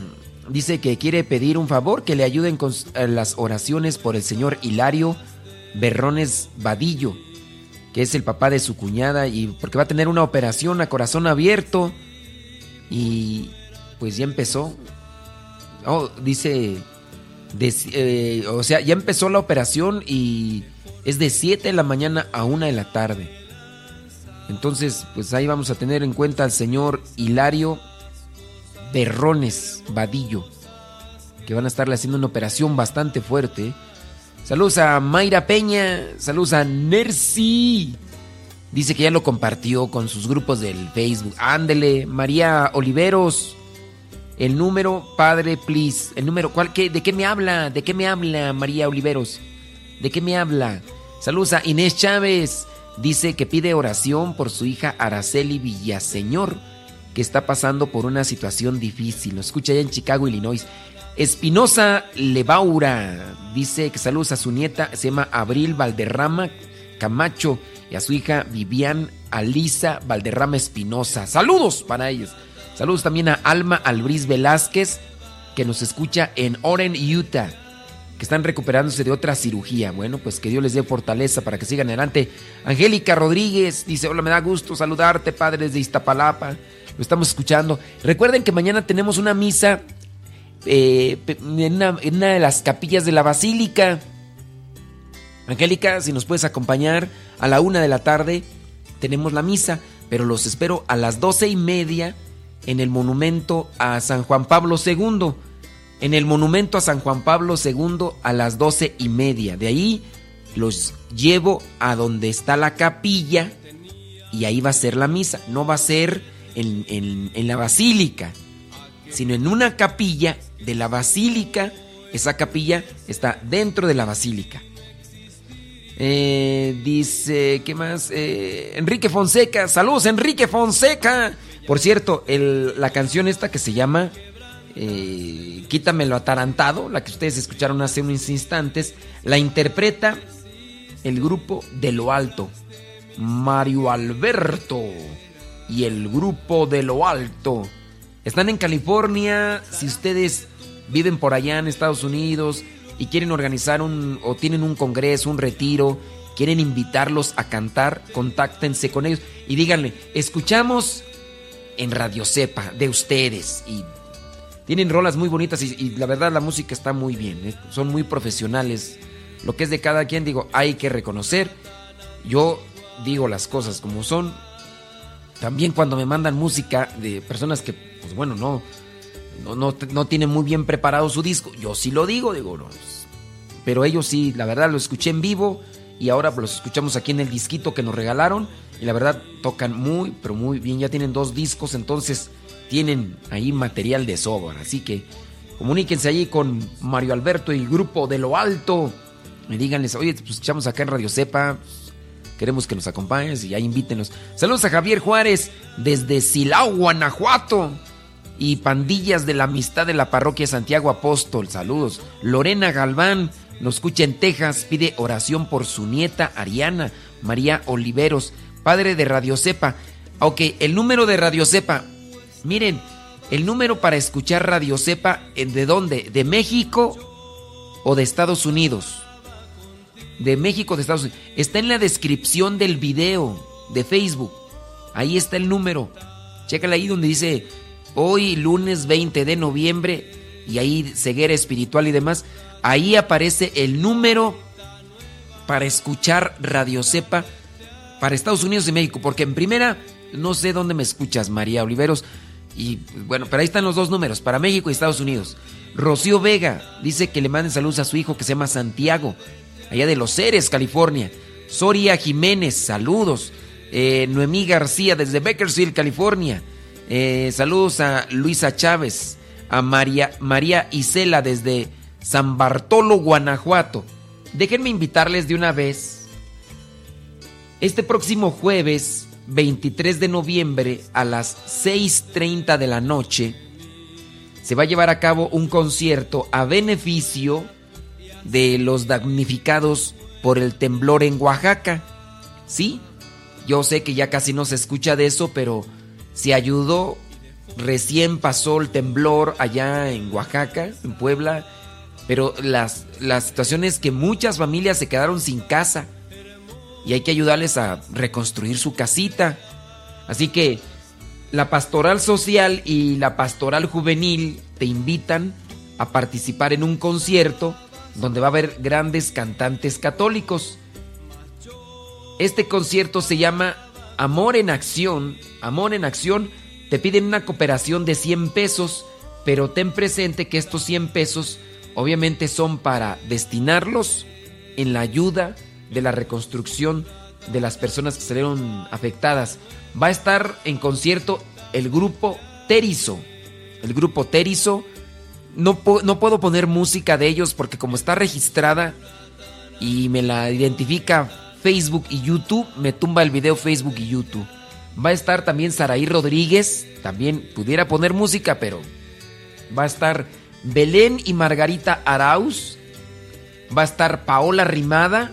Dice que quiere pedir un favor, que le ayuden con eh, las oraciones por el señor Hilario Berrones Vadillo, que es el papá de su cuñada, y porque va a tener una operación a corazón abierto. Y pues ya empezó. Oh, dice, eh, o sea, ya empezó la operación y es de 7 de la mañana a 1 de la tarde. Entonces, pues ahí vamos a tener en cuenta al señor Hilario Berrones Vadillo, que van a estarle haciendo una operación bastante fuerte. Saludos a Mayra Peña, saludos a Nercy. Dice que ya lo compartió con sus grupos del Facebook. Ándele, María Oliveros. El número, padre, please. El número, ¿cuál, ¿de qué me habla? ¿De qué me habla María Oliveros? ¿De qué me habla? Saludos a Inés Chávez. Dice que pide oración por su hija Araceli Villaseñor, que está pasando por una situación difícil. Lo escucha allá en Chicago, Illinois. Espinosa Levaura dice que saludos a su nieta, se llama Abril Valderrama Camacho y a su hija Vivian Alisa Valderrama Espinosa. Saludos para ellos. Saludos también a Alma Albriz Velázquez, que nos escucha en Oren, Utah, que están recuperándose de otra cirugía. Bueno, pues que Dios les dé fortaleza para que sigan adelante. Angélica Rodríguez dice, hola, me da gusto saludarte, padres de Iztapalapa. Lo estamos escuchando. Recuerden que mañana tenemos una misa eh, en, una, en una de las capillas de la Basílica. Angélica, si nos puedes acompañar a la una de la tarde, tenemos la misa, pero los espero a las doce y media en el monumento a San Juan Pablo II. En el monumento a San Juan Pablo II a las doce y media. De ahí los llevo a donde está la capilla y ahí va a ser la misa. No va a ser en, en- en la basílica, sino en una capilla de la basílica. Esa capilla está dentro de la basílica. Eh, dice, ¿qué más? Eh, Enrique Fonseca, saludos Enrique Fonseca. Por cierto, la canción esta que se llama eh, Quítamelo atarantado, la que ustedes escucharon hace unos instantes, la interpreta el grupo de lo alto, Mario Alberto y el grupo de lo alto. Están en California, si ustedes viven por allá en Estados Unidos y quieren organizar un o tienen un congreso, un retiro, quieren invitarlos a cantar, contáctense con ellos y díganle, escuchamos en Radio Cepa de ustedes y tienen rolas muy bonitas y, y la verdad la música está muy bien, son muy profesionales. Lo que es de cada quien, digo, hay que reconocer. Yo digo las cosas como son. También cuando me mandan música de personas que, pues bueno, no, no, no, no tienen muy bien preparado su disco, yo sí lo digo, digo, no. Pero ellos sí, la verdad lo escuché en vivo y ahora los escuchamos aquí en el disquito que nos regalaron y la verdad tocan muy, pero muy bien. Ya tienen dos discos, entonces tienen ahí material de sobra. Así que comuníquense allí con Mario Alberto y el grupo de lo alto. Y díganles, oye, pues escuchamos acá en Radio Cepa. Queremos que nos acompañes y ya invítenos. Saludos a Javier Juárez desde Silao, Guanajuato. Y pandillas de la amistad de la parroquia Santiago Apóstol. Saludos. Lorena Galván nos escucha en Texas. Pide oración por su nieta Ariana María Oliveros, padre de Radio Cepa. Ok, el número de Radio Cepa. Miren, el número para escuchar Radio Cepa, ¿eh, ¿de dónde? ¿De México o de Estados Unidos? De México, de Estados Unidos. Está en la descripción del video de Facebook. Ahí está el número. Chécale ahí donde dice hoy lunes 20 de noviembre y ahí ceguera espiritual y demás. Ahí aparece el número para escuchar Radio Cepa para Estados Unidos y México. Porque en primera, no sé dónde me escuchas, María Oliveros. Y bueno, pero ahí están los dos números, para México y Estados Unidos. Rocío Vega dice que le manden saludos a su hijo que se llama Santiago, allá de Los Ceres, California. Soria Jiménez, saludos. Eh, Noemí García desde Bakersfield, California. Eh, saludos a Luisa Chávez, a María, María Isela desde San Bartolo, Guanajuato. Déjenme invitarles de una vez. Este próximo jueves 23 de noviembre a las 6.30 de la noche se va a llevar a cabo un concierto a beneficio de los damnificados por el temblor en Oaxaca. Sí, yo sé que ya casi no se escucha de eso, pero se ayudó. Recién pasó el temblor allá en Oaxaca, en Puebla, pero las, la situación es que muchas familias se quedaron sin casa y hay que ayudarles a reconstruir su casita. Así que la pastoral social y la pastoral juvenil te invitan a participar en un concierto donde va a haber grandes cantantes católicos. Este concierto se llama Amor en Acción. Amor en Acción te piden una cooperación de 100 pesos, pero ten presente que estos 100 pesos obviamente son para destinarlos en la ayuda de la reconstrucción de las personas que salieron afectadas. Va a estar en concierto el grupo Terizo. El grupo Terizo. No, no puedo poner música de ellos porque como está registrada y me la identifica Facebook y YouTube, me tumba el video Facebook y YouTube. Va a estar también Saraí Rodríguez, también pudiera poner música, pero va a estar Belén y Margarita Arauz. Va a estar Paola Rimada.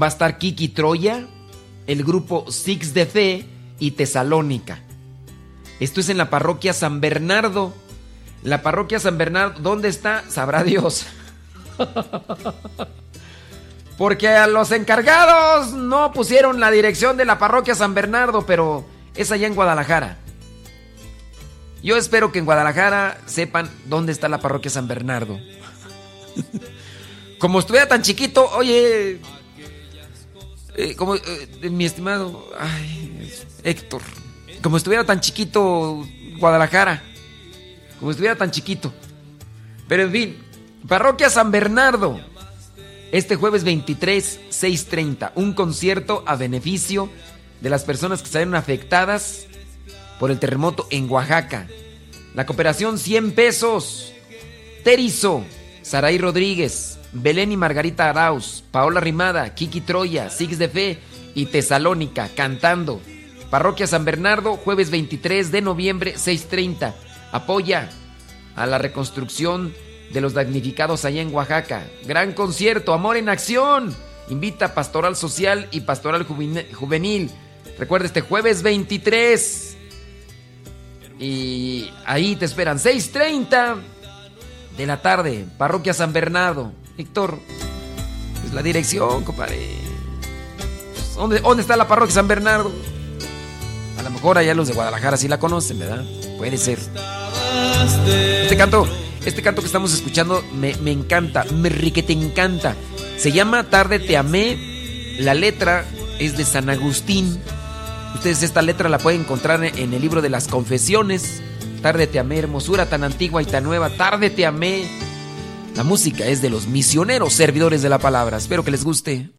Va a estar Kiki Troya. El grupo Six de Fe y Tesalónica. Esto es en la parroquia San Bernardo. La parroquia San Bernardo, ¿dónde está? Sabrá Dios. Porque a los encargados no pusieron la dirección de la parroquia San Bernardo, pero es allá en Guadalajara. Yo espero que en Guadalajara sepan dónde está la parroquia San Bernardo. Como estuviera tan chiquito, oye, eh, como eh, mi estimado Héctor, como estuviera tan chiquito Guadalajara, como estuviera tan chiquito. Pero en fin, parroquia San Bernardo. Este jueves 23, 6.30, un concierto a beneficio de las personas que salieron afectadas por el terremoto en Oaxaca. La cooperación 100 pesos. Terizo, Saraí Rodríguez, Belén y Margarita Arauz, Paola Rimada, Kiki Troya, Six de Fe y Tesalónica cantando. Parroquia San Bernardo, jueves 23 de noviembre, 6.30. Apoya a la reconstrucción de los damnificados allá en Oaxaca. Gran concierto, Amor en Acción. Invita Pastoral Social y Pastoral Juvenil. Recuerda este jueves 23. Y ahí te esperan 6.30 de la tarde, Parroquia San Bernardo. Víctor, es la dirección, compadre. ¿Dónde, ¿Dónde está la Parroquia San Bernardo? A lo mejor allá los de Guadalajara sí la conocen, ¿verdad? Puede ser. Este canto, este canto que estamos escuchando me, me encanta, me rique te encanta. Se llama Tarde te amé. La letra es de San Agustín. Ustedes esta letra la pueden encontrar en el libro de las confesiones. Tarde te amé, hermosura tan antigua y tan nueva. Tarde te amé. La música es de los misioneros servidores de la palabra. Espero que les guste.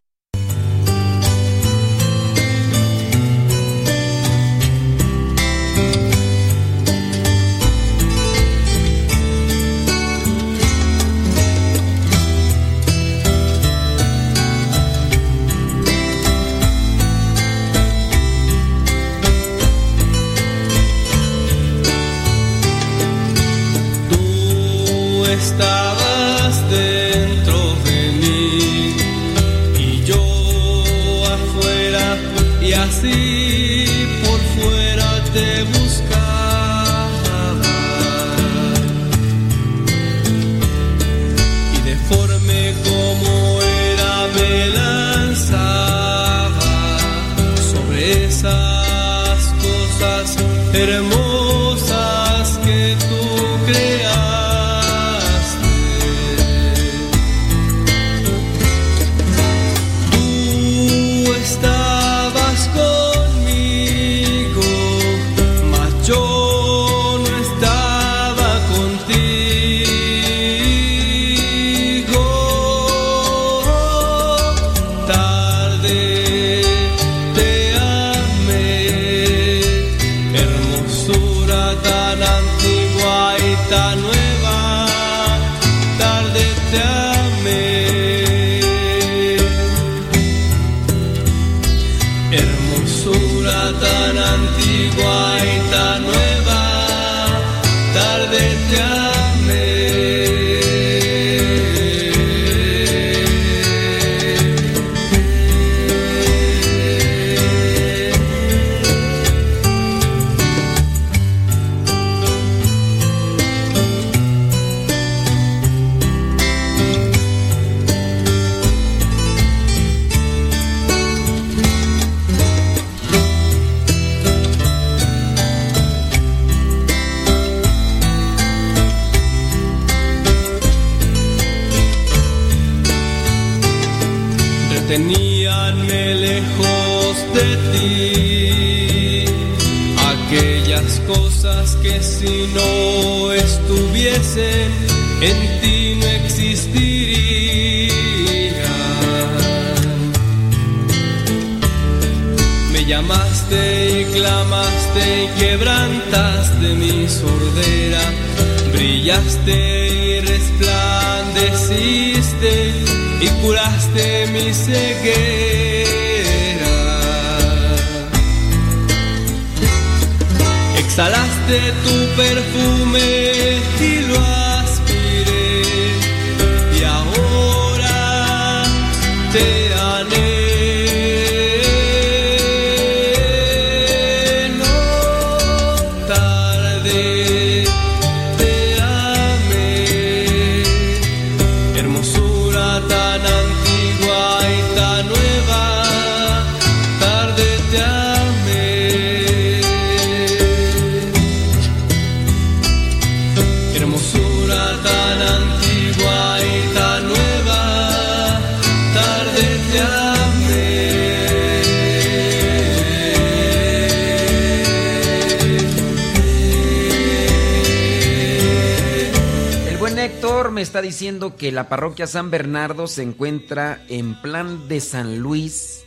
Que la parroquia San Bernardo se encuentra en plan de San Luis,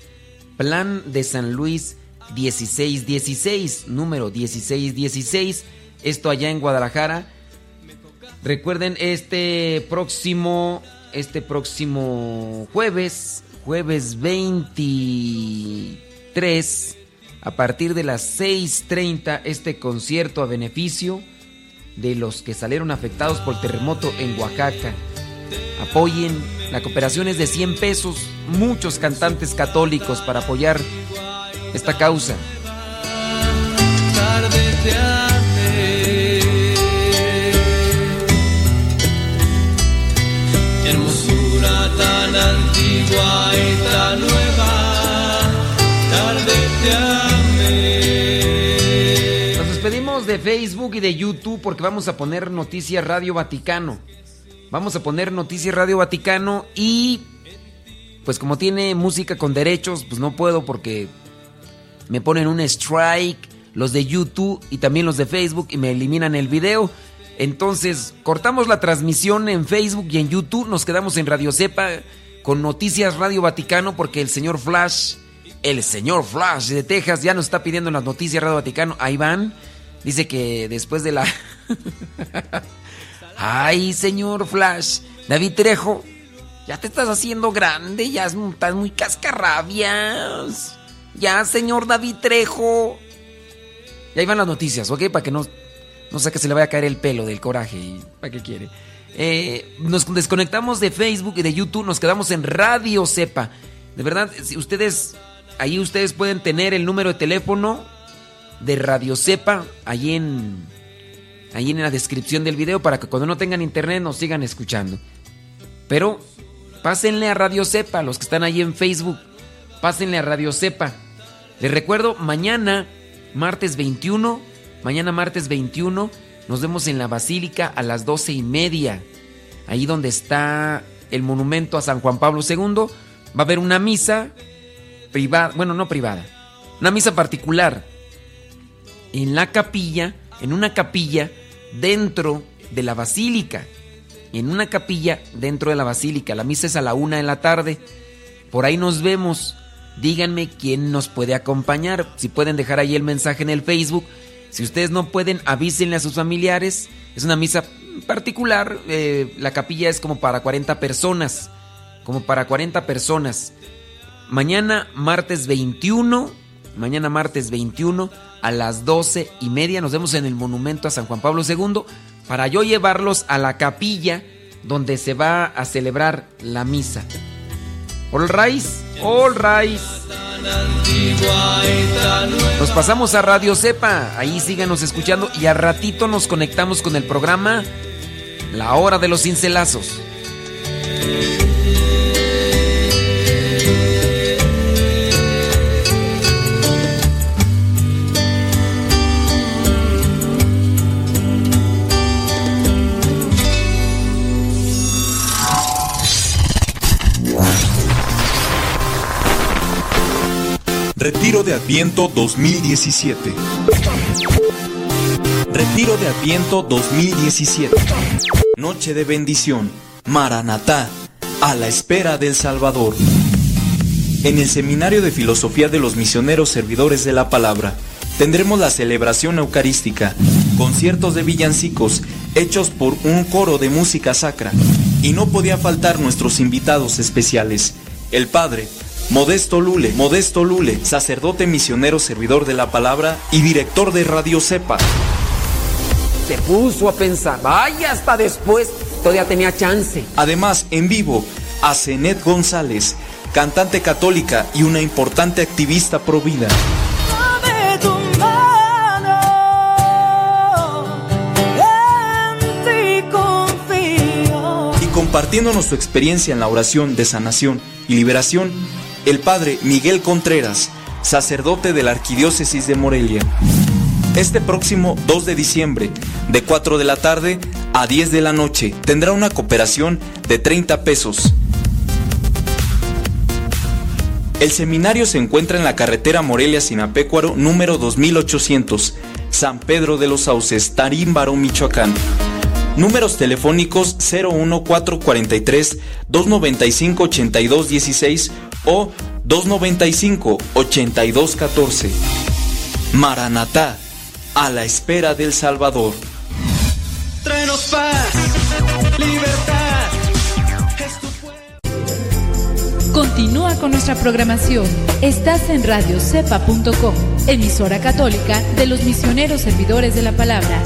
plan de San Luis 1616, número 1616, esto allá en Guadalajara. Recuerden este próximo este próximo jueves, jueves 23 a partir de las 6:30 este concierto a beneficio de los que salieron afectados por el terremoto en Oaxaca. Apoyen, la cooperación es de 100 pesos, muchos cantantes católicos para apoyar esta causa. Hermosura tan antigua y tan nueva, tarde Nos despedimos de Facebook y de YouTube porque vamos a poner Noticias Radio Vaticano. Vamos a poner Noticias Radio Vaticano y pues como tiene música con derechos, pues no puedo porque me ponen un strike los de YouTube y también los de Facebook y me eliminan el video. Entonces, cortamos la transmisión en Facebook y en YouTube, nos quedamos en Radio Cepa con Noticias Radio Vaticano porque el señor Flash, el señor Flash de Texas ya nos está pidiendo las Noticias Radio Vaticano. Ahí van. Dice que después de la Ay, señor Flash, David Trejo, ya te estás haciendo grande, ya estás muy cascarrabias. Ya, señor David Trejo. Y ahí van las noticias, ¿ok? Para que no, no sé que se le vaya a caer el pelo del coraje. y ¿Para qué quiere? Eh, nos desconectamos de Facebook y de YouTube, nos quedamos en Radio Cepa. De verdad, si ustedes, ahí ustedes pueden tener el número de teléfono de Radio Cepa, ahí en, ahí en la descripción del video, para que cuando no tengan internet nos sigan escuchando. Pero pásenle a Radio Cepa, los que están ahí en Facebook, pásenle a Radio Cepa. Les recuerdo, mañana, martes 21, mañana martes 21, nos vemos en la Basílica a las doce y media. Ahí donde está el monumento a San Juan Pablo II, va a haber una misa privada, bueno, no privada, una misa particular en la capilla, en una capilla dentro de la basílica. En una capilla dentro de la basílica. La misa es a la una de la tarde. Por ahí nos vemos. Díganme quién nos puede acompañar. Si pueden dejar ahí el mensaje en el Facebook. Si ustedes no pueden, avísenle a sus familiares. Es una misa particular. eh, la capilla es como para 40 personas. Como para 40 personas. Mañana, martes 21. Mañana, martes 21 a las 12 y media. Nos vemos en el monumento a San Juan Pablo II. Para yo llevarlos a la capilla donde se va a celebrar la misa. All rise, all rise. Nos pasamos a Radio Cepa, ahí síganos escuchando y a ratito nos conectamos con el programa La Hora de los Cincelazos. Retiro de Adviento 2017. Retiro de Adviento 2017. Noche de bendición. Maranatá. A la espera del Salvador. En el Seminario de Filosofía de los Misioneros Servidores de la Palabra tendremos la celebración eucarística, conciertos de villancicos hechos por un coro de música sacra. Y no podía faltar nuestros invitados especiales, el Padre Modesto Lule, Modesto Lule, sacerdote misionero servidor de la palabra y director de Radio Cepa. Se puso a pensar, vaya hasta después, todavía tenía chance. Además, en vivo, a Zenet González, cantante católica y una importante activista pro vida. Dame tu mano, en ti confío. Y compartiéndonos su experiencia en la oración de sanación y liberación, el padre Miguel Contreras, sacerdote de la Arquidiócesis de Morelia. Este próximo 2 de diciembre, de 4 de la tarde a 10 de la noche, tendrá una cooperación de 30 pesos. El seminario se encuentra en la carretera Morelia-Sinapecuaro número 2800, San Pedro de los Sauces, Tarímbaro, Michoacán. Números telefónicos 01443 295 8216 o 295 8214. Maranatá, a la espera del Salvador. Tráenos paz, libertad. Continúa con nuestra programación. Estás en radiocepa.com, emisora católica de los misioneros servidores de la palabra